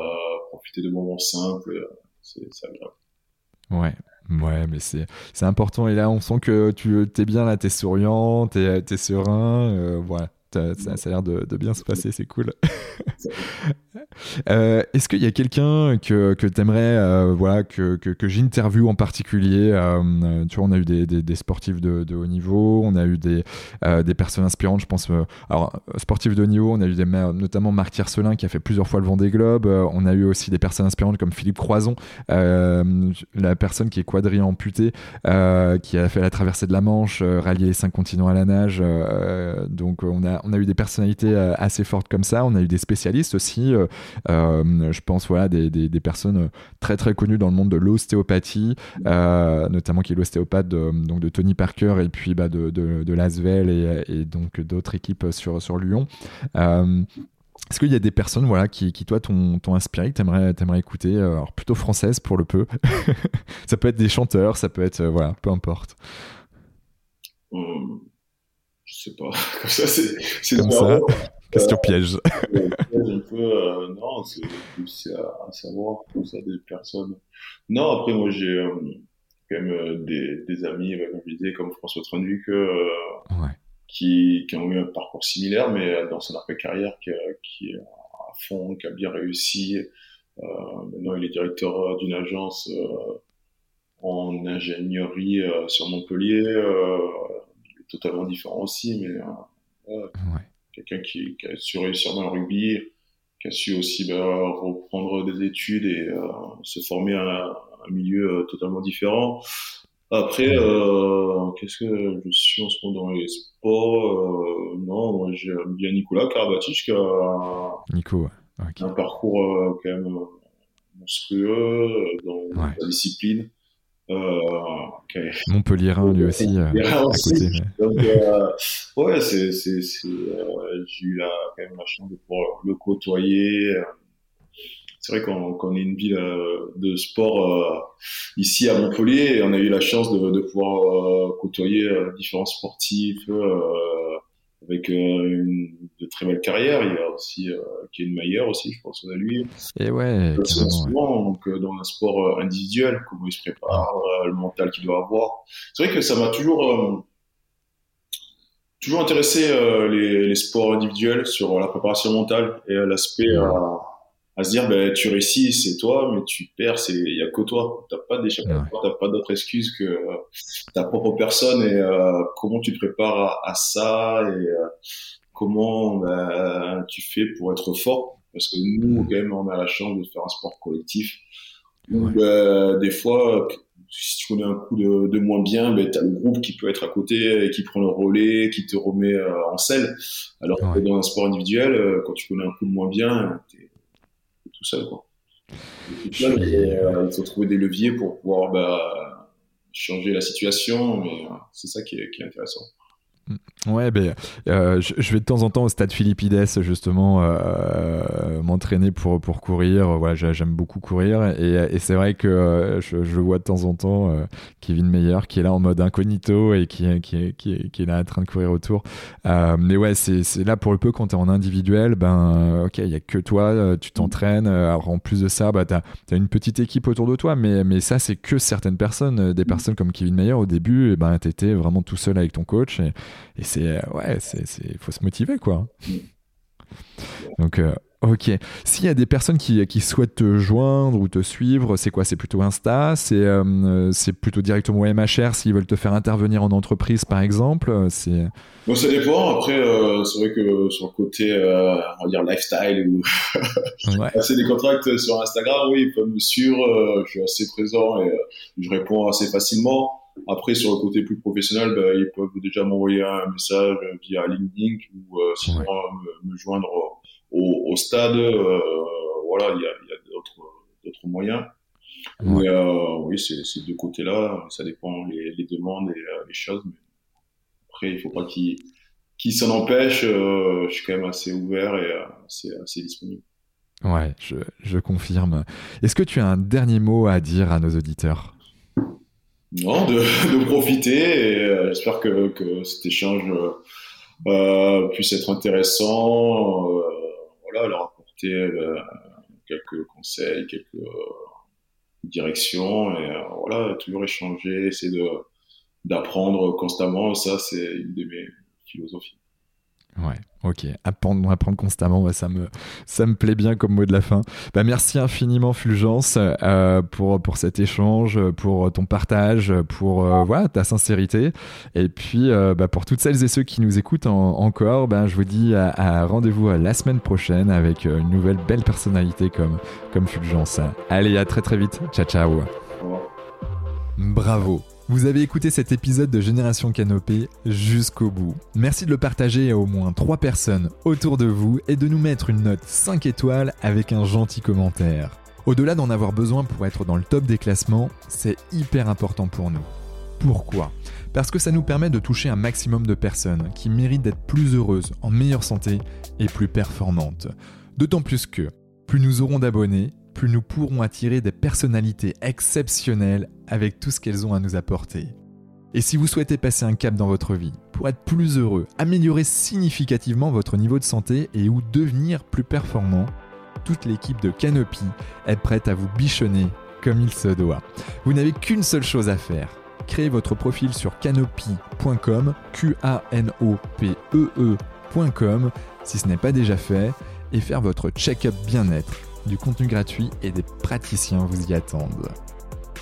profiter de moments simples. C'est agréable. Ouais, Ouais, mais c'est, important. Et là, on sent que tu es bien, là, tu es souriant, tu es, serein. voilà, ça, ça, a l'air de, de, bien se passer, c'est cool. Euh, est-ce qu'il y a quelqu'un que, que tu aimerais euh, voilà, que, que, que j'interviewe en particulier euh, Tu vois, on a eu des, des, sportifs de, de, haut niveau, on a eu des, des personnes inspirantes, je pense. alors, sportifs de haut niveau, on a eu des, notamment Marc Tiercelin qui a fait plusieurs fois le Vendée Globe. on a eu aussi des personnes inspirantes comme Philippe Croison, la personne qui est quadri amputée, qui a fait la traversée de la Manche, rallier les cinq continents à la nage. donc, on a, on a eu des personnalités assez fortes comme ça. On a eu des spécialistes aussi. je pense voilà des, des, personnes très très connues dans le monde de l'ostéopathie, notamment qui est l'ostéopathe de, donc de Tony Parker et puis bah, de, de, et, donc d'autres équipes sur, sur Lyon. Est-ce qu'il y a des personnes voilà, qui, qui toi, t'ont inspiré, que t'aimerais aimerais écouter euh, Alors, plutôt française pour le peu? ça peut être des chanteurs, ça peut être. Euh, voilà, peu importe. Hum, je sais pas. Comme ça, c'est. Comme ça. Question piège. un peu, euh, non, c'est à, à, savoir comme ça des personnes. Non, après, moi, j'ai quand même des, des, amis, comme je disais, comme François Trenduc. ouais qui, qui, ont eu un parcours similaire, mais dans son après-carrière, qui, qui, est à fond, qui a bien réussi. Euh, maintenant, il est directeur d'une agence euh, en ingénierie euh, sur Montpellier. Euh, totalement différent aussi, mais ouais. quelqu'un qui, qui, a su réussir dans le rugby, qui a su aussi bah, reprendre des études et se former à un milieu totalement différent. Après, euh, qu'est-ce que je suis en ce moment dans les sports euh, Non, moi j'aime bien Nicolas Karabatic qui a Nico, un parcours euh, quand même monstrueux dans la discipline. Euh, okay. Montpellierin lui aussi, à côté. Donc, ouais, c'est, c'est, j'ai eu la, quand même la chance de pouvoir le côtoyer c'est vrai qu'on est une ville euh, de sport euh, ici à Montpellier et on a eu la chance de, de pouvoir euh, côtoyer différents sportifs avec une de très belles carrières. Il y a aussi qui est une meilleure aussi, je pense à lui. Et ouais, souvent, donc dans un sport individuel, comment il se prépare, le mental qu'il doit avoir. C'est vrai que ça m'a toujours toujours intéressé les, les, sports individuels sur la préparation mentale et l'aspect à se dire ben tu réussis c'est toi mais tu perds c'est il y a que toi. T'as pas d'échappatoire tu t'as pas d'autre excuse que euh, ta propre personne et euh, comment tu te prépares à, ça et euh, comment ben, tu fais pour être fort. Parce que nous quand même on a la chance de faire un sport collectif. Donc ben, des fois si tu connais un coup de, de moins bien, ben, tu as le groupe qui peut être à côté et qui prend le relais, qui te remet en selle. Alors que dans un sport individuel, quand tu connais un coup de moins bien, seul. Quoi. Euh, il faut trouver des leviers pour pouvoir bah, changer la situation, mais euh, c'est ça qui est, qui est intéressant. Ouais, ben, euh, je, vais de temps en temps au stade Philippides justement euh, m'entraîner pour, pour courir. Voilà, j'aime beaucoup courir et, c'est vrai que euh, je, vois de temps en temps Kevin Meyer qui est là en mode incognito et qui, qui, qui, qui est là en train de courir autour. mais ouais, c'est là pour le peu quand tu es en individuel, ben ok, il y a que toi, tu t'entraînes. Alors en plus de ça, bah, tu as, une petite équipe autour de toi, mais, mais ça c'est que certaines personnes. Des personnes comme Kevin Meyer au début, et eh ben, tu étais vraiment tout seul avec ton coach et c'est euh, ouais, c'est faut se motiver quoi. Donc euh, Ok. S'il y a des personnes qui, qui, souhaitent te joindre ou te suivre, c'est quoi? C'est plutôt Insta? C'est euh, plutôt directement MHR s'ils veulent te faire intervenir en entreprise, par exemple? C'est. Bon, ça dépend. Après, c'est vrai que sur le côté, on va dire lifestyle ou c'est des contacts sur Instagram, oui, ils peuvent me suivre. je suis assez présent et je réponds assez facilement. Après, sur le côté plus professionnel, bah, ils peuvent déjà m'envoyer un message via LinkedIn ou euh, sinon me, me, joindre au, au stade. Euh, voilà, il y a, y a d'autres moyens. Mais euh, oui, c'est ces deux côtés-là. Ça dépend les, les demandes et euh, les choses. Mais après, il faut pas qu'ils qui s'en empêche. Euh, je suis quand même assez ouvert et assez, assez disponible. Ouais, je, je confirme. Est-ce que tu as un dernier mot à dire à nos auditeurs? Non, de, de profiter et euh, j'espère que, que cet échange euh, puisse être intéressant, euh, voilà, leur apporter euh, quelques conseils, quelques euh, directions et voilà, toujours échanger, essayer de d'apprendre constamment, ça c'est une de mes philosophies. Ouais, ok. Apprendre, apprendre constamment, ça, me, ça me plaît bien comme mot de la fin. Bah, merci infiniment, Fulgence, euh, pour, pour cet échange, pour ton partage, pour euh, voilà, ta sincérité. Et puis, euh, bah, pour toutes celles et ceux qui nous écoutent encore, bah, je vous dis à, rendez-vous la semaine prochaine avec une nouvelle belle personnalité comme, comme Fulgence. Allez, à très très vite. Ciao, ciao. Bravo Vous avez écouté cet épisode de Génération Canopée jusqu'au bout. Merci de le partager à au moins 3 personnes autour de vous et de nous mettre une note 5 étoiles avec un gentil commentaire. Au-delà d'en avoir besoin pour être dans le top des classements, c'est hyper important pour nous. Pourquoi? Parce que ça nous permet de toucher un maximum de personnes qui méritent d'être plus heureuses, en meilleure santé et plus performantes. D'autant plus que, plus nous aurons d'abonnés, nous pourrons attirer des personnalités exceptionnelles avec tout ce qu'elles ont à nous apporter. Et si vous souhaitez passer un cap dans votre vie, pour être plus heureux, améliorer significativement votre niveau de santé et ou devenir plus performant, toute l'équipe de Canopy est prête à vous bichonner comme il se doit. Vous n'avez qu'une seule chose à faire. Créez votre profil sur canopy.com, q a n o p e e.com si ce n'est pas déjà fait et faire votre check-up bien-être. Du contenu gratuit et des praticiens vous y attendent.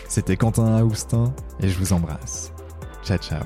C'était Quentin Aoustin et je vous embrasse. Ciao ciao